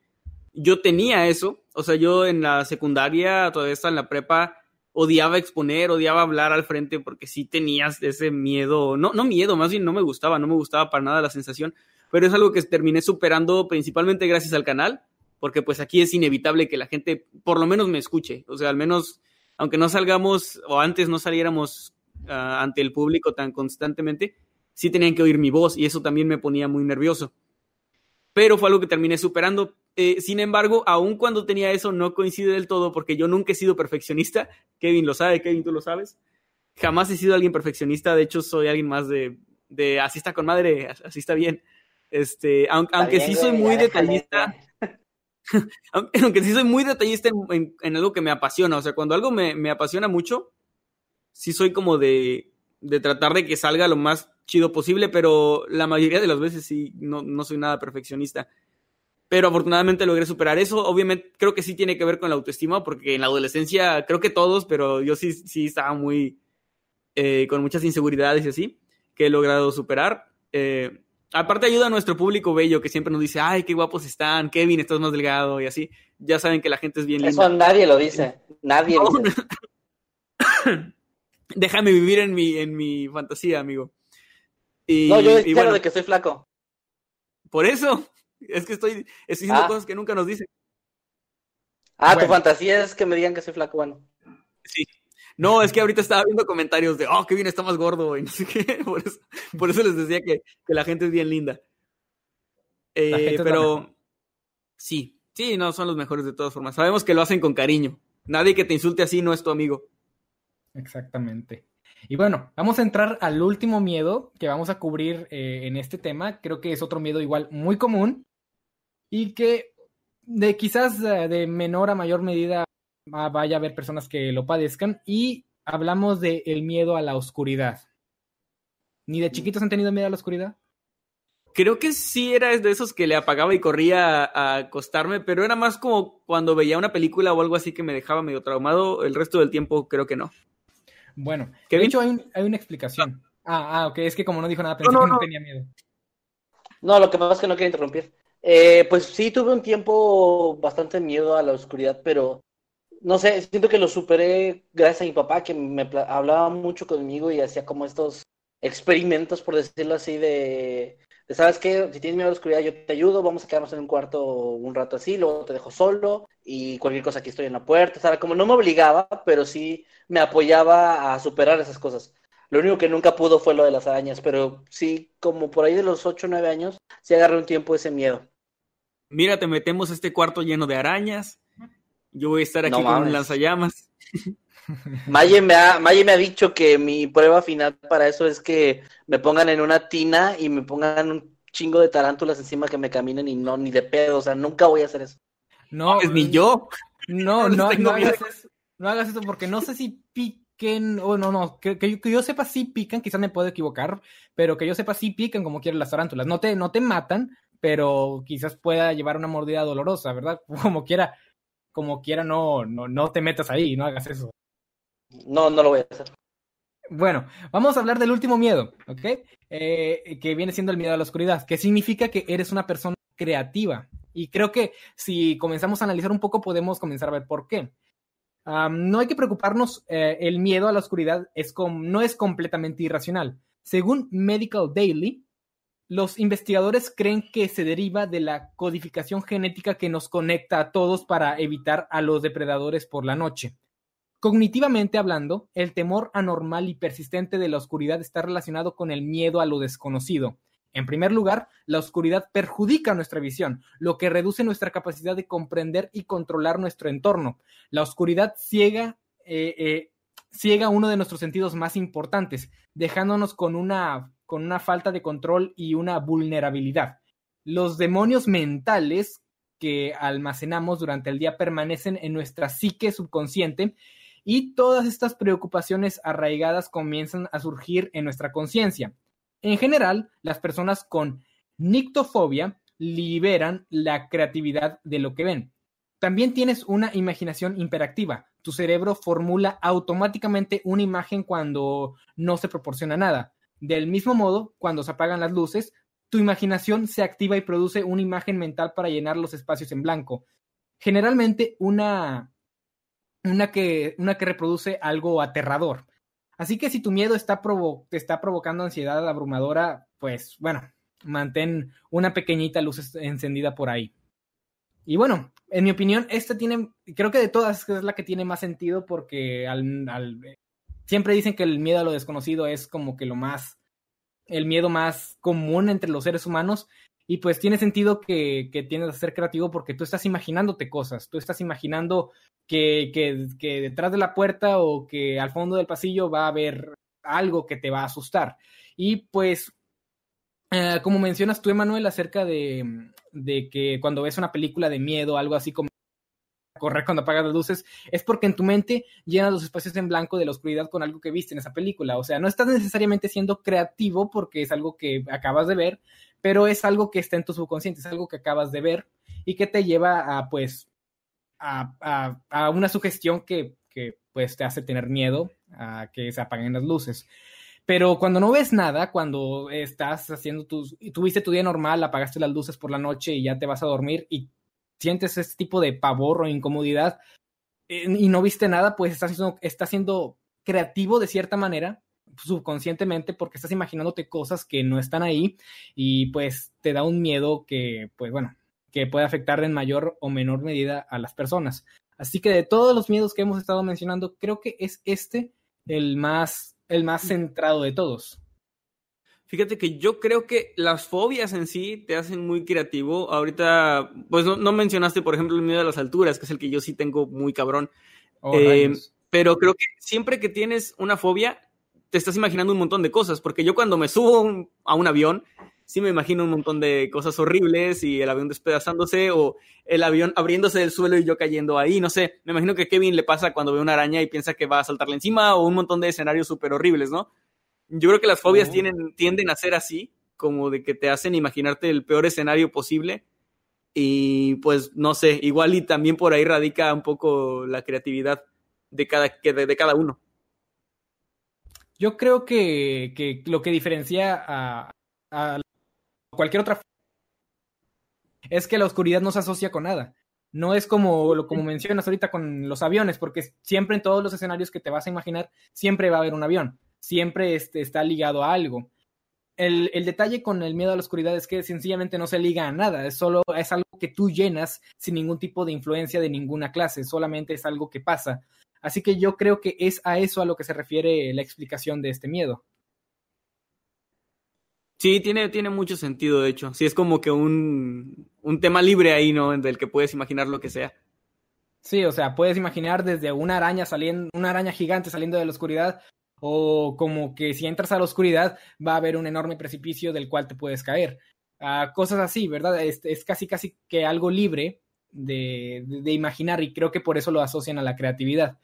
yo tenía eso, o sea, yo en la secundaria, todavía estaba en la prepa, odiaba exponer, odiaba hablar al frente porque sí tenías ese miedo, no, no miedo, más bien no me gustaba, no me gustaba para nada la sensación, pero es algo que terminé superando principalmente gracias al canal, porque pues aquí es inevitable que la gente por lo menos me escuche, o sea, al menos, aunque no salgamos o antes no saliéramos ah, ante el público tan constantemente, sí tenían que oír mi voz y eso también me ponía muy nervioso. Pero fue algo que terminé superando, eh, sin embargo, aun cuando tenía eso, no coincide del todo porque yo nunca he sido perfeccionista. Kevin lo sabe, Kevin, tú lo sabes. Jamás he sido alguien perfeccionista. De hecho, soy alguien más de, de así está con madre, así está bien. Este, aunque, sí soy muy detallista. aunque, sí soy muy detallista en, algo que me apasiona. O sea, cuando algo me, me apasiona mucho, sí soy como de, de tratar de que salga lo más chido posible, pero la mayoría de las veces sí, no, no soy nada perfeccionista. Pero afortunadamente logré superar eso. Obviamente creo que sí tiene que ver con la autoestima, porque en la adolescencia creo que todos, pero yo sí, sí estaba muy eh, con muchas inseguridades y así, que he logrado superar. Eh, aparte ayuda a nuestro público bello que siempre nos dice, ay, qué guapos están, Kevin, estás más delgado y así. Ya saben que la gente es bien linda. Eso nadie lo dice, nadie no, dice. Déjame vivir en mi, en mi fantasía, amigo. Y, no, yo bueno, de que soy flaco. Por eso, es que estoy, estoy diciendo ah. cosas que nunca nos dicen. Ah, bueno. tu fantasía es que me digan que soy flaco, bueno. Sí. No, es que ahorita estaba viendo comentarios de, oh, qué bien está más gordo, y no sé qué. Por eso, por eso les decía que, que, la gente es bien linda. Eh, pero sí, sí, no, son los mejores de todas formas. Sabemos que lo hacen con cariño. Nadie que te insulte así no es tu amigo. Exactamente. Y bueno, vamos a entrar al último miedo que vamos a cubrir eh, en este tema. Creo que es otro miedo igual muy común y que de quizás eh, de menor a mayor medida vaya a haber personas que lo padezcan. Y hablamos del el miedo a la oscuridad. ¿Ni de chiquitos han tenido miedo a la oscuridad? Creo que sí era de esos que le apagaba y corría a acostarme, pero era más como cuando veía una película o algo así que me dejaba medio traumado. El resto del tiempo creo que no. Bueno, de hecho hay, un, hay, una explicación. Ah, ah, ok, es que como no dijo nada, pensé no, no, que no, tenía miedo. No, lo que pasa es que no quiero interrumpir. Eh, pues sí, tuve un tiempo bastante miedo a la oscuridad, pero no sé, siento que lo superé gracias a mi papá, que me hablaba mucho conmigo y hacía como estos experimentos, por decirlo así, de, ¿sabes qué? Si tienes miedo a la oscuridad, yo te ayudo, vamos a quedarnos en un cuarto un rato así, luego te dejo solo y cualquier cosa aquí estoy en la puerta, o sea, como no me obligaba, pero sí me apoyaba a superar esas cosas. Lo único que nunca pudo fue lo de las arañas, pero sí, como por ahí de los 8 o 9 años, sí agarré un tiempo ese miedo. Mira, te metemos este cuarto lleno de arañas. Yo voy a estar aquí no con un lanzallamas. Maye me, ha, Maye me ha dicho que mi prueba final para eso es que me pongan en una tina y me pongan un chingo de tarántulas encima que me caminen y no, ni de pedo, o sea, nunca voy a hacer eso. No, es ni yo. No, no, no, hagas eso, no hagas eso porque no sé si piquen, o no, no, que, que, que, yo sepa si pican, quizás me puedo equivocar, pero que yo sepa si pican como quieren las tarántulas. No te, no te matan, pero quizás pueda llevar una mordida dolorosa, ¿verdad? Como quiera, como quiera, no, no, no te metas ahí, no hagas eso. No, no lo voy a hacer. Bueno, vamos a hablar del último miedo, ¿ok? Eh, que viene siendo el miedo a la oscuridad, que significa que eres una persona creativa. Y creo que si comenzamos a analizar un poco, podemos comenzar a ver por qué. Um, no hay que preocuparnos, eh, el miedo a la oscuridad es no es completamente irracional. Según Medical Daily, los investigadores creen que se deriva de la codificación genética que nos conecta a todos para evitar a los depredadores por la noche. Cognitivamente hablando, el temor anormal y persistente de la oscuridad está relacionado con el miedo a lo desconocido. En primer lugar, la oscuridad perjudica nuestra visión, lo que reduce nuestra capacidad de comprender y controlar nuestro entorno. La oscuridad ciega, eh, eh, ciega uno de nuestros sentidos más importantes, dejándonos con una, con una falta de control y una vulnerabilidad. Los demonios mentales que almacenamos durante el día permanecen en nuestra psique subconsciente y todas estas preocupaciones arraigadas comienzan a surgir en nuestra conciencia. En general, las personas con nictofobia liberan la creatividad de lo que ven. También tienes una imaginación imperactiva. Tu cerebro formula automáticamente una imagen cuando no se proporciona nada. Del mismo modo, cuando se apagan las luces, tu imaginación se activa y produce una imagen mental para llenar los espacios en blanco. Generalmente una una que, una que reproduce algo aterrador. Así que si tu miedo está provo te está provocando ansiedad abrumadora, pues bueno, mantén una pequeñita luz encendida por ahí. Y bueno, en mi opinión, esta tiene, creo que de todas es la que tiene más sentido porque al, al, siempre dicen que el miedo a lo desconocido es como que lo más, el miedo más común entre los seres humanos y pues tiene sentido que, que tienes a ser creativo porque tú estás imaginándote cosas, tú estás imaginando que, que, que, detrás de la puerta o que al fondo del pasillo va a haber algo que te va a asustar. Y pues, eh, como mencionas tú, Emanuel, acerca de, de, que cuando ves una película de miedo, algo así como correr cuando apagas las luces, es porque en tu mente llenas los espacios en blanco de la oscuridad con algo que viste en esa película. O sea, no estás necesariamente siendo creativo porque es algo que acabas de ver, pero es algo que está en tu subconsciente, es algo que acabas de ver y que te lleva a, pues, a, una sugestión que, que, pues, te hace tener miedo a que se apaguen las luces. Pero cuando no ves nada, cuando estás haciendo tus, tuviste tu día normal, apagaste las luces por la noche y ya te vas a dormir y sientes ese tipo de pavor o incomodidad eh, y no viste nada, pues estás siendo, estás siendo creativo de cierta manera, subconscientemente, porque estás imaginándote cosas que no están ahí y pues te da un miedo que, pues bueno, que puede afectar en mayor o menor medida a las personas. Así que de todos los miedos que hemos estado mencionando, creo que es este el más, el más centrado de todos. Fíjate que yo creo que las fobias en sí te hacen muy creativo. Ahorita, pues no, mencionaste, por ejemplo, el miedo a las alturas, que es el que yo sí tengo muy cabrón. Oh, eh, pero creo que siempre que tienes una fobia, te estás imaginando un montón de cosas, porque yo cuando me subo a un avión, sí me imagino un montón de cosas horribles y el avión despedazándose o el avión abriéndose del suelo y yo cayendo ahí, no sé, me imagino que Kevin le pasa cuando ve una araña y piensa que va a saltarle encima o un montón de escenarios súper horribles, ¿no? Yo creo que las fobias oh. tienen, tienden a ser así, como de que te hacen imaginarte el peor escenario posible y pues no sé, igual y también por ahí radica un poco la creatividad de cada, de, cada uno. Yo creo que, que, lo que diferencia a, a cualquier otra es que la oscuridad no se asocia con nada. No es como, como mencionas ahorita con los aviones, porque siempre en todos los escenarios que te vas a imaginar, siempre va a haber un avión, siempre este, está ligado a algo. El, el, detalle con el miedo a la oscuridad es que sencillamente no se liga a nada, es solo es algo que tú llenas sin ningún tipo de influencia de ninguna clase, solamente es algo que pasa. Así que yo creo que es a eso a lo que se refiere la explicación de este miedo. Sí, tiene, tiene mucho sentido, de hecho. Sí, es como que un, un tema libre ahí, ¿no? Del que puedes imaginar lo que sea. Sí, o sea, puedes imaginar desde una araña saliendo, una araña gigante saliendo de la oscuridad, o como que si entras a la oscuridad va a haber un enorme precipicio del cual te puedes caer. Ah, cosas así, ¿verdad? Es, es, casi, casi que algo libre de, de, imaginar y creo que por eso lo asocian a la creatividad.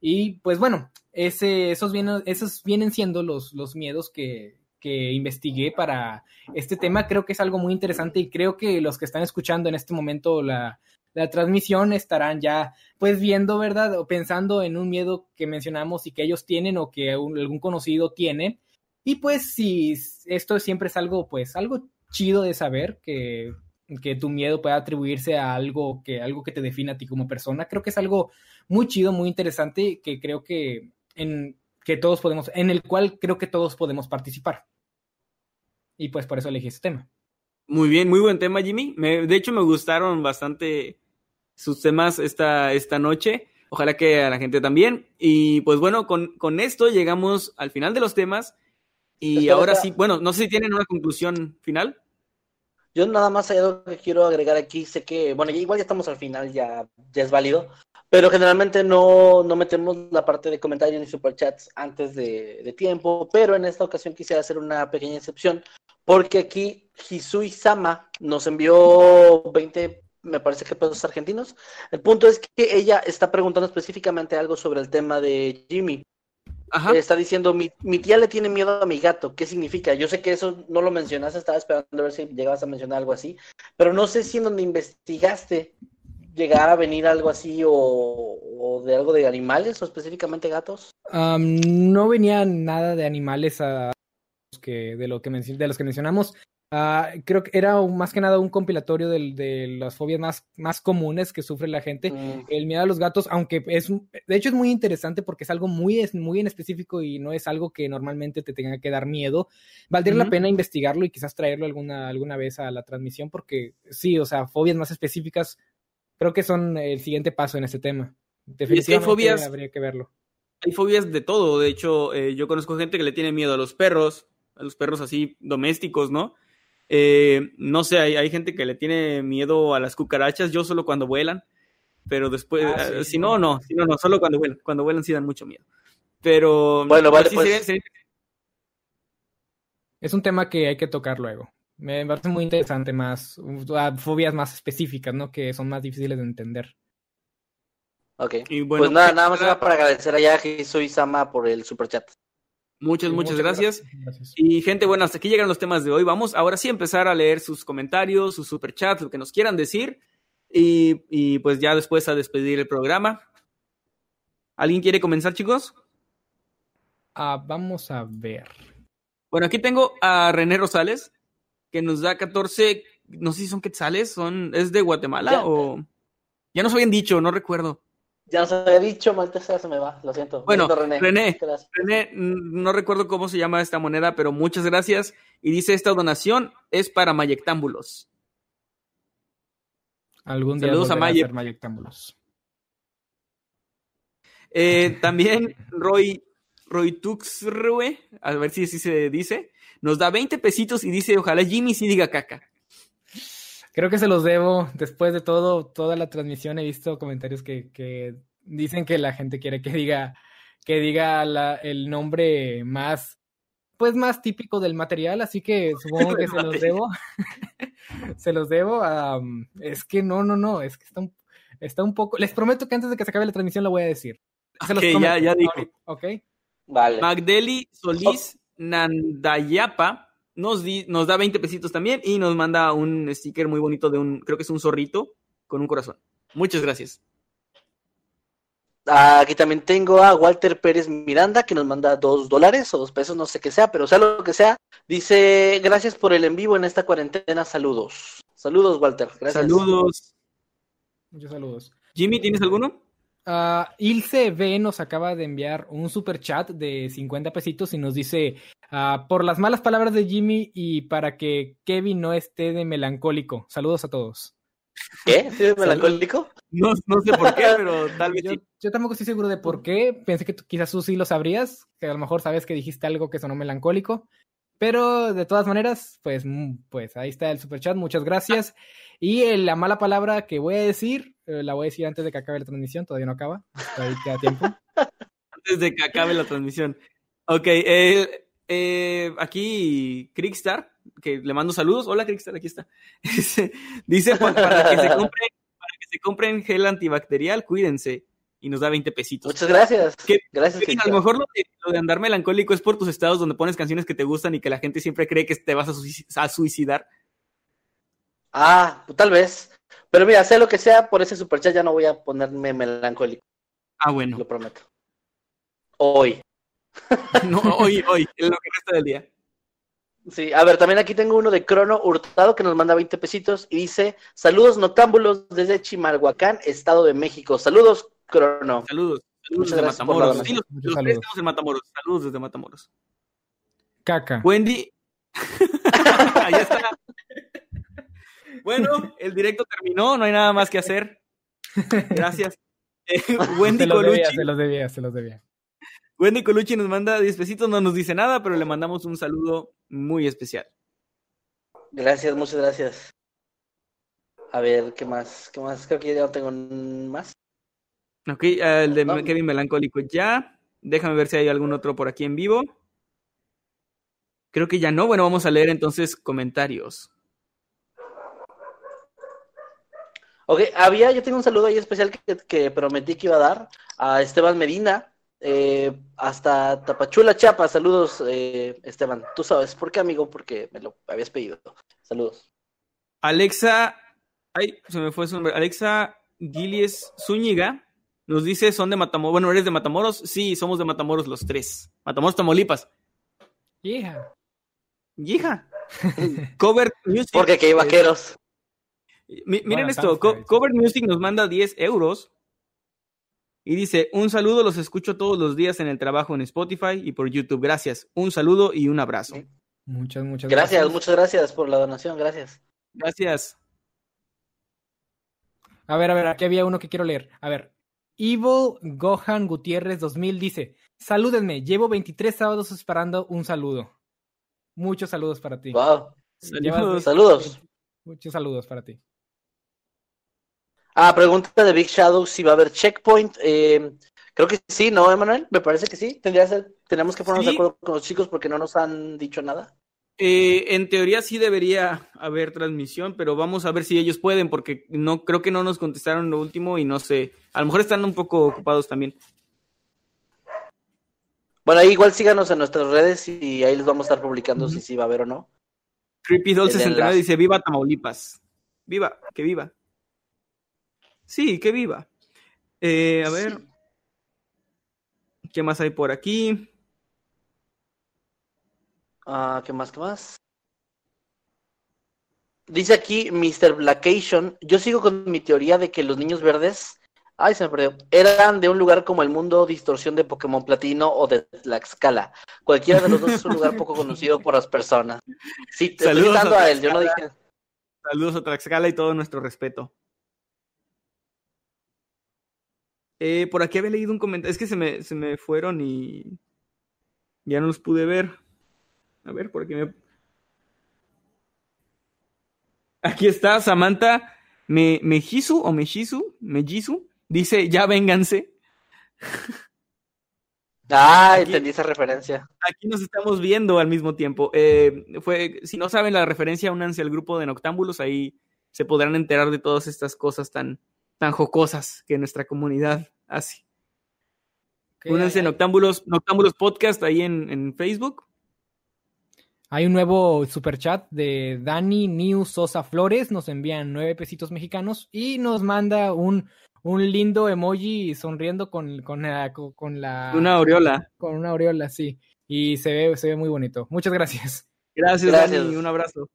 Y pues bueno, ese, esos, vienen, esos vienen siendo los, los miedos que, que investigué para este tema. Creo que es algo muy interesante y creo que los que están escuchando en este momento la, la transmisión estarán ya pues viendo, ¿verdad? O pensando en un miedo que mencionamos y que ellos tienen o que algún conocido tiene. Y pues si esto siempre es algo pues algo chido de saber que, que tu miedo pueda atribuirse a algo que, algo que te define a ti como persona. Creo que es algo muy chido, muy interesante que creo que en, que todos podemos, en el cual creo que todos podemos participar. Y pues por eso elegí este tema. Muy bien, muy buen tema, Jimmy. de hecho, me gustaron bastante sus temas esta, esta noche. Ojalá que a la gente también. Y pues bueno, con, con esto llegamos al final de los temas. Y ahora sí, bueno, no sé si tienen una conclusión final. Yo nada más hay algo que quiero agregar aquí. Sé que, bueno, igual ya estamos al final, ya, ya es válido. Pero generalmente no, no metemos la parte de comentarios ni superchats antes de, de, tiempo, pero en esta ocasión quisiera hacer una pequeña excepción, porque aquí Hisui Sama nos envió 20, me parece que pesos argentinos. El punto es que ella está preguntando específicamente algo sobre el tema de Jimmy. Ajá. Está diciendo, mi, mi, tía le tiene miedo a mi gato. ¿Qué significa? Yo sé que eso no lo mencionaste, estaba esperando a ver si llegabas a mencionar algo así, pero no sé si en donde investigaste llegar a venir algo así o, de algo de animales o específicamente gatos? no venía nada de animales a que de lo que de los que mencionamos. Uh, creo que era más que nada un compilatorio de, de las fobias más, más comunes que sufre la gente. Mm. El miedo a los gatos, aunque es, de hecho es muy interesante porque es algo muy, muy en específico y no es algo que normalmente te tenga que dar miedo. Valdría la pena investigarlo y quizás traerlo alguna, alguna vez a la transmisión porque sí, o sea, fobias más específicas creo que son el siguiente paso en este tema. Definitivamente hay fobias, habría que verlo. Hay fobias de todo. De hecho, eh, yo conozco gente que le tiene miedo a los perros, a los perros así domésticos, ¿no? Eh, no sé, hay, hay, gente que le tiene miedo a las cucarachas, yo solo cuando vuelan, pero después, ah, eh, si no, no, si no, no, solo cuando vuelan, cuando vuelan sí dan mucho miedo. Pero bueno, vale, pues... Es un tema que hay que tocar luego. Me parece muy interesante más, fobias más específicas, ¿no? Que son más difíciles de entender. Ok. Y bueno, pues nada, nada más era para agradecer a Yaji Soy Sama por el super chat. Muchas, Sí, muchas, gracias. gracias. Y gente, bueno, hasta aquí llegan los temas de hoy. Vamos ahora sí a empezar a leer sus comentarios, sus superchats, lo que nos quieran decir. Y, y pues ya después a despedir el programa. ¿Alguien quiere comenzar, chicos? Ah, vamos a ver. Bueno, aquí tengo a René Rosales, que nos da 14, no sé si son quetzales, son, ¿es de Guatemala Ya. o...? Ya nos habían dicho, no recuerdo. Ya nos había dicho, maldita sea, se me va, lo siento. Bueno, Lo siento, René. René, mm, no recuerdo cómo se llama esta moneda, pero muchas gracias. Y dice, esta donación es para Mayectámbulos. Algún día Saludos a hacer mayectámbulos. Eh, también Roy, Roy Tuxrue, a ver si así se dice, nos da 20 pesitos y dice, ojalá Jimmy sí diga caca. Creo que se los debo. Después de todo, toda la transmisión he visto comentarios que, que dicen que la gente quiere que diga, que diga la- el nombre más, pues más típico del material, así que supongo que se los debo. se los debo. es que no, no, no, es que está un, está un poco. Les prometo que antes de que se acabe la transmisión lo voy a decir. Se los Ok, ya- ya dijo. Ahorita, ¿Ok? Vale. Magdeli Solís Nandayapa nos, di- nos da 20 pesitos también y nos manda un sticker muy bonito de un, creo que es un zorrito con un corazón. Muchas gracias. Aquí también tengo a Walter Pérez Miranda que nos manda dos dólares o dos pesos, no sé qué sea, pero sea lo que sea. Dice, gracias por el en vivo en esta cuarentena, saludos. Saludos, Walter. Gracias. Saludos. Muchos saludos. Jimmy, ¿tienes alguno? Ah, Ilse B nos acaba de enviar un super chat de 50 pesitos y nos dice ah, por las malas palabras de Jimmy y para que Kevin no esté de melancólico. Saludos a todos. ¿Qué? ¿Sí, melancólico? No, no sé por qué, pero tal vez Yo, sí. yo tampoco estoy seguro de por qué. Pensé que tú, quizás tú sí lo sabrías, que a lo mejor sabes que dijiste algo que sonó melancólico. Pero de todas maneras, pues, mm, pues ahí está el super chat. Muchas gracias. Y la mala palabra que voy a decir, la voy a decir antes de que acabe la transmisión. Todavía no acaba. Todavía queda tiempo. Antes de que acabe la transmisión. Ok, eh, eh, aquí Crickstar, que le mando saludos. Hola Crickstar, aquí está. Dice, dice pa- para, que se compre, para que se compren gel antibacterial, cuídense. Y nos da 20 pesitos. Muchas gracias. ¿Qué- Gracias, Kevin, a lo mejor lo de, lo de andar melancólico es por tus estados donde pones canciones que te gustan y que la gente siempre cree que te vas a, suici- a suicidar. Ah, tal vez. Pero mira, sea lo que sea, por ese superchat ya no voy a ponerme melancólico, Ah, bueno. lo prometo. Hoy. No, hoy, hoy, en lo que resta del día. Sí, a ver, también aquí tengo uno de Crono Hurtado que nos manda 20 pesitos y dice, saludos noctámbulos desde Chimalhuacán, Estado de México. Saludos, Crono. Saludos. Saludos Muchas desde Matamoros. Sí, los, los tres saludos. estamos en Matamoros. Saludos desde Matamoros. Caca. Wendy. Ahí está. Bueno, el directo terminó, no hay nada más que hacer. Gracias. Eh, Wendy Se los debía, Colucci. se los debía, se los debía. Wendy Colucci nos manda 10 pesitos, no nos dice nada, pero le mandamos un saludo muy especial. Gracias, muchas gracias. A ver, ¿qué más? ¿Qué más? Creo que ya no tengo más. Ok, el de No. Kevin Melancólico ya. Déjame ver si hay algún otro por aquí en vivo. Creo que ya no. Bueno, vamos a leer entonces comentarios. Ok, había, yo tengo un saludo ahí especial que, que prometí que iba a dar a Esteban Medina, eh, hasta Tapachula, Chiapas. Saludos, eh, Esteban. Tú sabes, ¿por qué, amigo? Porque me lo habías pedido. Saludos. Alexa, ay, se me fue su nombre. Alexa Gilies Zúñiga nos dice, son de Matamoros. Bueno, ¿eres de Matamoros? Sí, somos de Matamoros los tres. Matamoros, Tamaulipas. Yeah. Hija. Cover Music. Porque aquí hay vaqueros. Mi- miren Bueno, esto, Co-. Cover Music nos manda 10 euros y dice, un saludo, los escucho todos los días en el trabajo en Spotify y por YouTube. Gracias. Un saludo y un abrazo. Muchas, muchas Gracias, gracias. muchas gracias por la donación, gracias. Gracias. A ver, a ver, aquí había uno que quiero leer. A ver, Evil Gohan Gutiérrez 2000 dice, salúdenme, llevo 23 sábados esperando un saludo. Muchos saludos para ti. Wow. Saludos. Saludos. Muchos saludos para ti. Ah, pregunta de Big Shadow si va a haber checkpoint. Eh, creo que sí, ¿no, Emanuel? Me parece que sí. Tendría que ser- tenemos que ponernos Sí. de acuerdo con los chicos porque no nos han dicho nada. Eh, en teoría sí debería haber transmisión, pero vamos a ver si ellos pueden, porque no creo que no nos contestaron lo último y no sé. A lo mejor están un poco ocupados también. Bueno, ahí igual síganos en nuestras redes y ahí les vamos a estar publicando si sí va a haber o no. Creepy Doll 69 dice: Viva Tamaulipas. Viva, que viva. Sí, que viva. Eh, a ver. ¿Qué más hay por aquí? Ah, ¿Qué más? ¿Qué más? Dice aquí Mr. Blackation. Yo sigo con mi teoría de que los niños verdes, ay, se me perdió, eran de un lugar como el mundo distorsión de Pokémon Platino o de Tlaxcala. Cualquiera de los dos es un lugar poco conocido por las personas. Sí, te estoy citando a, a él, yo no dije. Saludos a Tlaxcala y todo nuestro respeto. Eh, por aquí había leído un comentario. Es que se me, se me fueron y ya no los pude ver. A ver, por aquí me. Aquí está Samantha me, Mejisu o Mejisu, Mejisu. Dice, ya vénganse. Ah, entendí esa referencia. Aquí nos estamos viendo al mismo tiempo. Eh, fue, si no saben la referencia, únanse al grupo de Noctámbulos, ahí se podrán enterar de todas estas cosas tan, tan jocosas que nuestra comunidad hace. únanse a Noctámbulos, Noctámbulos Podcast ahí en, en Facebook. Hay un nuevo super chat de Dani New Sosa Flores, nos envían nueve pesitos mexicanos y nos manda un, un lindo emoji sonriendo con, con, la, con la... Una aureola. Con una aureola, sí. Y se ve, se ve muy bonito. Muchas gracias. Gracias, gracias. Dani. Un abrazo.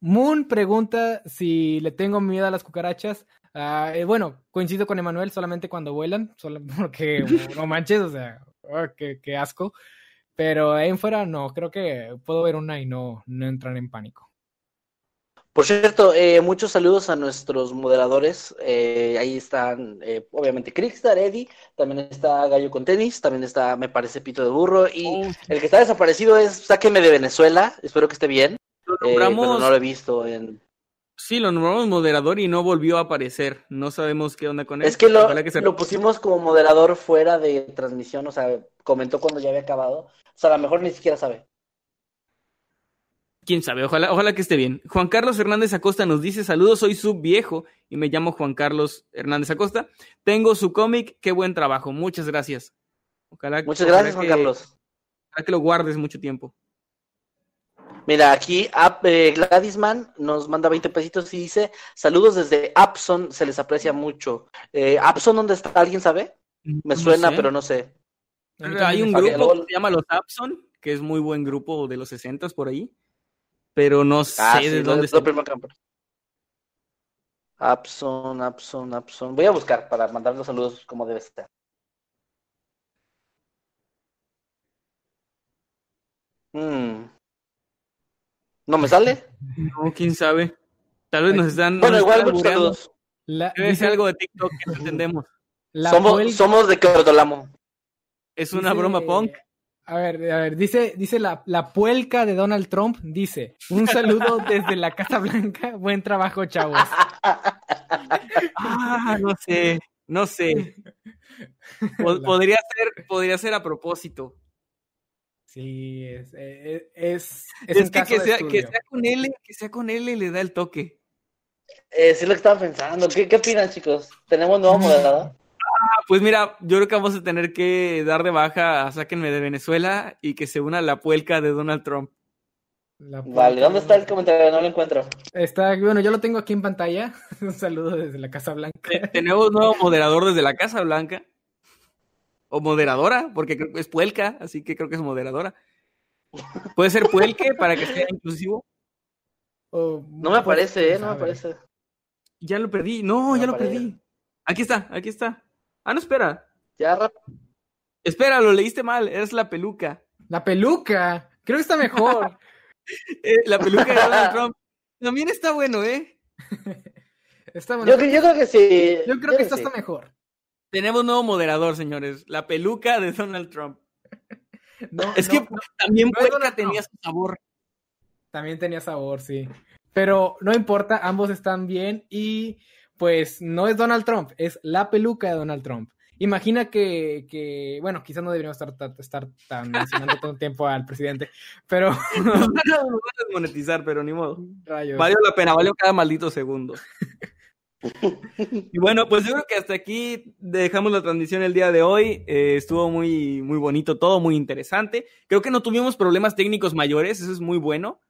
Moon pregunta si le tengo miedo a las cucarachas. Uh, eh, bueno, coincido con Emanuel solamente cuando vuelan, solo porque no manches, o sea, oh, qué, qué, asco. Pero ahí en fuera no, creo que puedo ver una y no, no entrar en pánico. Por cierto, eh, muchos saludos a nuestros moderadores. Eh, ahí están, eh, obviamente, Crickstar, Eddie, también está Gallo con tenis, también está, me parece, Pito de Burro. Y oh, el que está desaparecido es Sáqueme de Venezuela. Espero que esté bien. Pero no lo he visto en. Sí, lo nombramos moderador y no volvió a aparecer. No sabemos qué onda con él. Es que lo, que se... lo pusimos como moderador fuera de transmisión, o sea, comentó cuando ya había acabado. O sea, a lo mejor ni siquiera sabe. Quién sabe, ojalá, ojalá que esté bien. Juan Carlos Hernández Acosta nos dice: Saludos, soy su viejo y me llamo Juan Carlos Hernández Acosta. Tengo su cómic, qué buen trabajo. Muchas gracias. Ojalá, Muchas ojalá gracias, que, Juan Carlos. Ojalá que lo guardes mucho tiempo. Mira, aquí eh, Gladysman nos manda 20 pesitos y dice, saludos desde Apson, se les aprecia mucho. Eh, ¿Apson dónde está? ¿Alguien sabe? Me suena, pero no sé. Hay un grupo que se llama los Apson, que es muy buen grupo de los 60 por ahí, pero no sé ah, de sí, dónde está. Apson, Apson, Apson. Voy a buscar para mandar los saludos como debe estar. Hmm. ¿No me sale? No, quién sabe. Tal vez nos están. Bueno, nos igual, están muchos saludos. La, Debe ser algo de TikTok que no entendemos. la Somos, somos de Cordolamo. Es una dice- broma punk. A ver, a ver, dice, dice la, la puelca de Donald Trump, dice, un saludo desde la Casa Blanca, buen trabajo, chavos. Ah, no sé, no sé. Po- podría ser, podría ser a propósito. Sí, es, es, es, Es, un que, caso que de sea, que sea con L, que sea con L le da el toque. Eh, sí, lo que estaba pensando. ¿Qué, qué opinan, chicos? ¿Tenemos nuevo moderador? Ah, pues mira, yo creo que vamos a tener que dar de baja a Sáquenme de Venezuela y que se una a la puelca de Donald Trump. La Vale, ¿dónde de está el comentario? No lo encuentro. Está, bueno, yo lo tengo aquí en pantalla. un saludo desde la Casa Blanca. Te- Tenemos nuevo moderador desde la Casa Blanca. O moderadora, porque creo que es puelca, así que creo que es moderadora. Puede ser puelque para que sea inclusivo. No me aparece, ¿eh? No me aparece. Ya lo perdí. No, No ya lo aparece. perdí. Aquí está, aquí está. Ah, no, espera. Ya. Espera, lo leíste mal. Es la peluca. La peluca, creo que está mejor. Eh, la peluca de Donald Trump. También está bueno, ¿eh? Está bueno. Yo, cre- yo creo que sí. Yo creo que esta sí. está mejor. Tenemos nuevo moderador, señores. La peluca de Donald Trump. No, Es no, que no, también no Donald tenía Trump. su sabor. También tenía sabor, sí. Pero no importa, ambos están bien y pues no es Donald Trump, es la peluca de Donald Trump. Imagina que, que bueno, quizás no deberíamos estar, estar tan mencionando todo el tiempo al presidente, pero... no van a desmonetizar, pero ni modo. Rayos. Valió la pena, valió cada maldito segundo. Y bueno, pues yo creo que hasta aquí dejamos la transmisión el día de hoy. Eh, estuvo muy, muy bonito todo, muy interesante. Creo que no tuvimos problemas técnicos mayores, eso es muy bueno.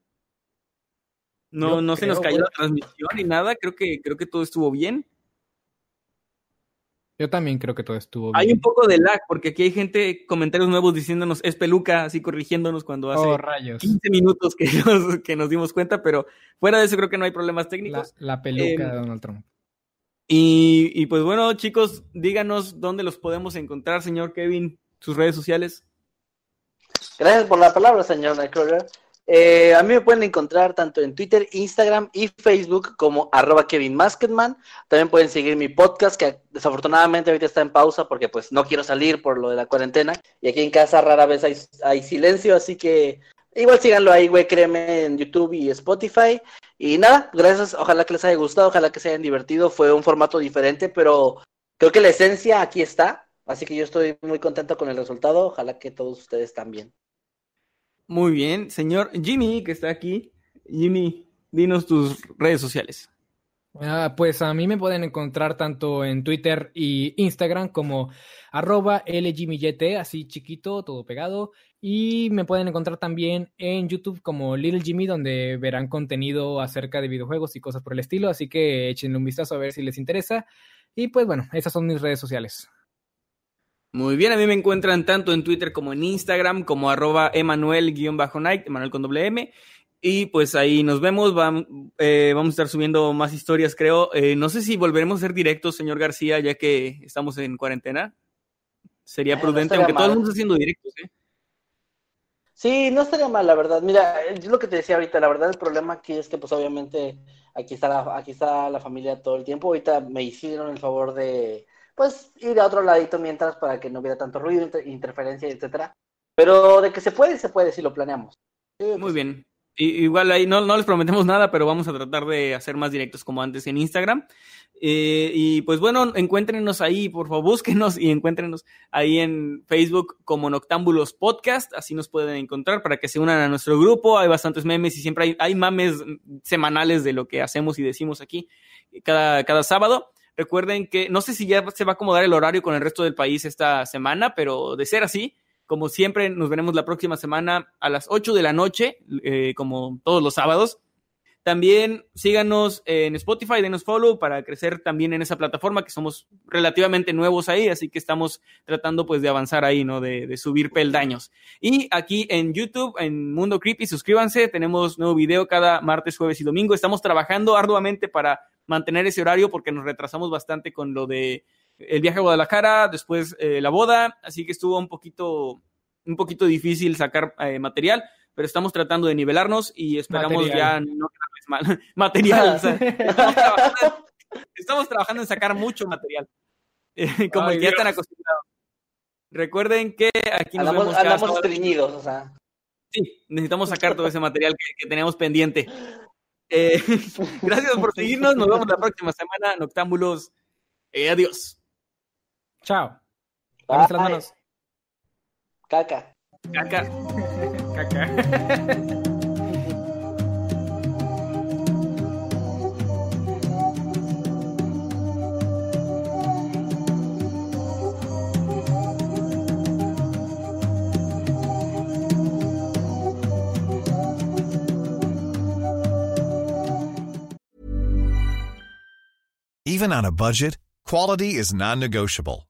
No, no se nos cayó la transmisión ni nada. Creo que, creo que todo estuvo bien. Yo también creo que todo estuvo bien. Hay un poco de lag, porque aquí hay gente, comentarios nuevos diciéndonos es peluca, así corrigiéndonos cuando hace oh, 15 minutos que nos, que nos dimos cuenta, pero fuera de eso creo que no hay problemas técnicos. La, peluca de em, Donald Trump. Y, y, pues bueno, chicos, díganos dónde los podemos encontrar, señor Kevin, sus redes sociales. Gracias por la palabra, señor Nightcrawler. Eh, a mí me pueden encontrar tanto en Twitter, Instagram y Facebook como arroba Kevin Masketman. También pueden seguir mi podcast, que desafortunadamente ahorita está en pausa porque pues no quiero salir por lo de la cuarentena. Y aquí en casa rara vez hay, silencio, así que igual síganlo ahí, güey, créeme, en YouTube y Spotify. Y nada, gracias, ojalá que les haya gustado, ojalá que se hayan divertido. Fue un formato diferente, pero creo que la esencia aquí está. Así que yo estoy muy contento con el resultado, ojalá que todos ustedes también. Muy bien, señor Jimmy, que está aquí. Jimmy, dinos tus redes sociales. Ah, pues a mí me pueden encontrar tanto en Twitter y Instagram como arroba LJimmyYT, así chiquito, todo pegado. Y me pueden encontrar también en YouTube como Little Jimmy, donde verán contenido acerca de videojuegos y cosas por el estilo. Así que échenle un vistazo a ver si les interesa. Y pues bueno, esas son mis redes sociales. Muy bien, a mí me encuentran tanto en Twitter como en Instagram, como arroba Emanuel-Night, Emanuel con doble M. Y pues ahí nos vemos, eh, vamos a estar subiendo más historias, creo. Eh, no sé si volveremos a ser directos, señor García, ya que estamos en cuarentena. Sería ah, prudente, aunque todo el mundo está haciendo directos, ¿eh? Sí, no estaría mal, la verdad. Mira, es lo que te decía ahorita, la verdad el problema aquí es que pues obviamente aquí está la, aquí está la familia todo el tiempo. Ahorita me hicieron el favor de pues ir a otro ladito mientras para que no hubiera tanto ruido, interferencia, etcétera. Pero de que se puede, se puede si lo planeamos. Muy pues bien. Igual ahí no, no les prometemos nada, pero vamos a tratar de hacer más directos como antes en Instagram. Eh, y pues bueno, encuéntrenos ahí, por favor, búsquenos y encuéntrenos ahí en Facebook como Noctámbulos Podcast, así nos pueden encontrar para que se unan a nuestro grupo. Hay bastantes memes y siempre hay, hay mames semanales de lo que hacemos y decimos aquí cada, cada sábado. Recuerden que no sé si ya se va a acomodar el horario con el resto del país esta semana, pero de ser así, como siempre, nos veremos la próxima semana a las 8 de la noche, eh, como todos los sábados. También síganos en Spotify, denos follow para crecer también en esa plataforma, que somos relativamente nuevos ahí, así que estamos tratando pues de avanzar ahí, ¿no? De, de, subir peldaños. Y aquí en YouTube, en Mundo Creepy, suscríbanse, tenemos nuevo video cada martes, jueves y domingo. Estamos trabajando arduamente para mantener ese horario porque nos retrasamos bastante con lo de el viaje a Guadalajara, después eh, la boda, así que estuvo un poquito, un poquito difícil sacar eh, material, pero estamos tratando de nivelarnos y esperamos ya no quedarles mal. material. estamos, trabajando, en sacar mucho material, eh, como ya están acostumbrados. Recuerden que aquí nos andamos, vemos andamos o sea. Sí, necesitamos sacar todo ese material que, que teníamos pendiente. Eh, gracias por seguirnos. Nos vemos la próxima semana. Noctámbulos. Eh, adiós. Chao. Caca. Caca. Caca. Even on a budget, quality is non-negotiable.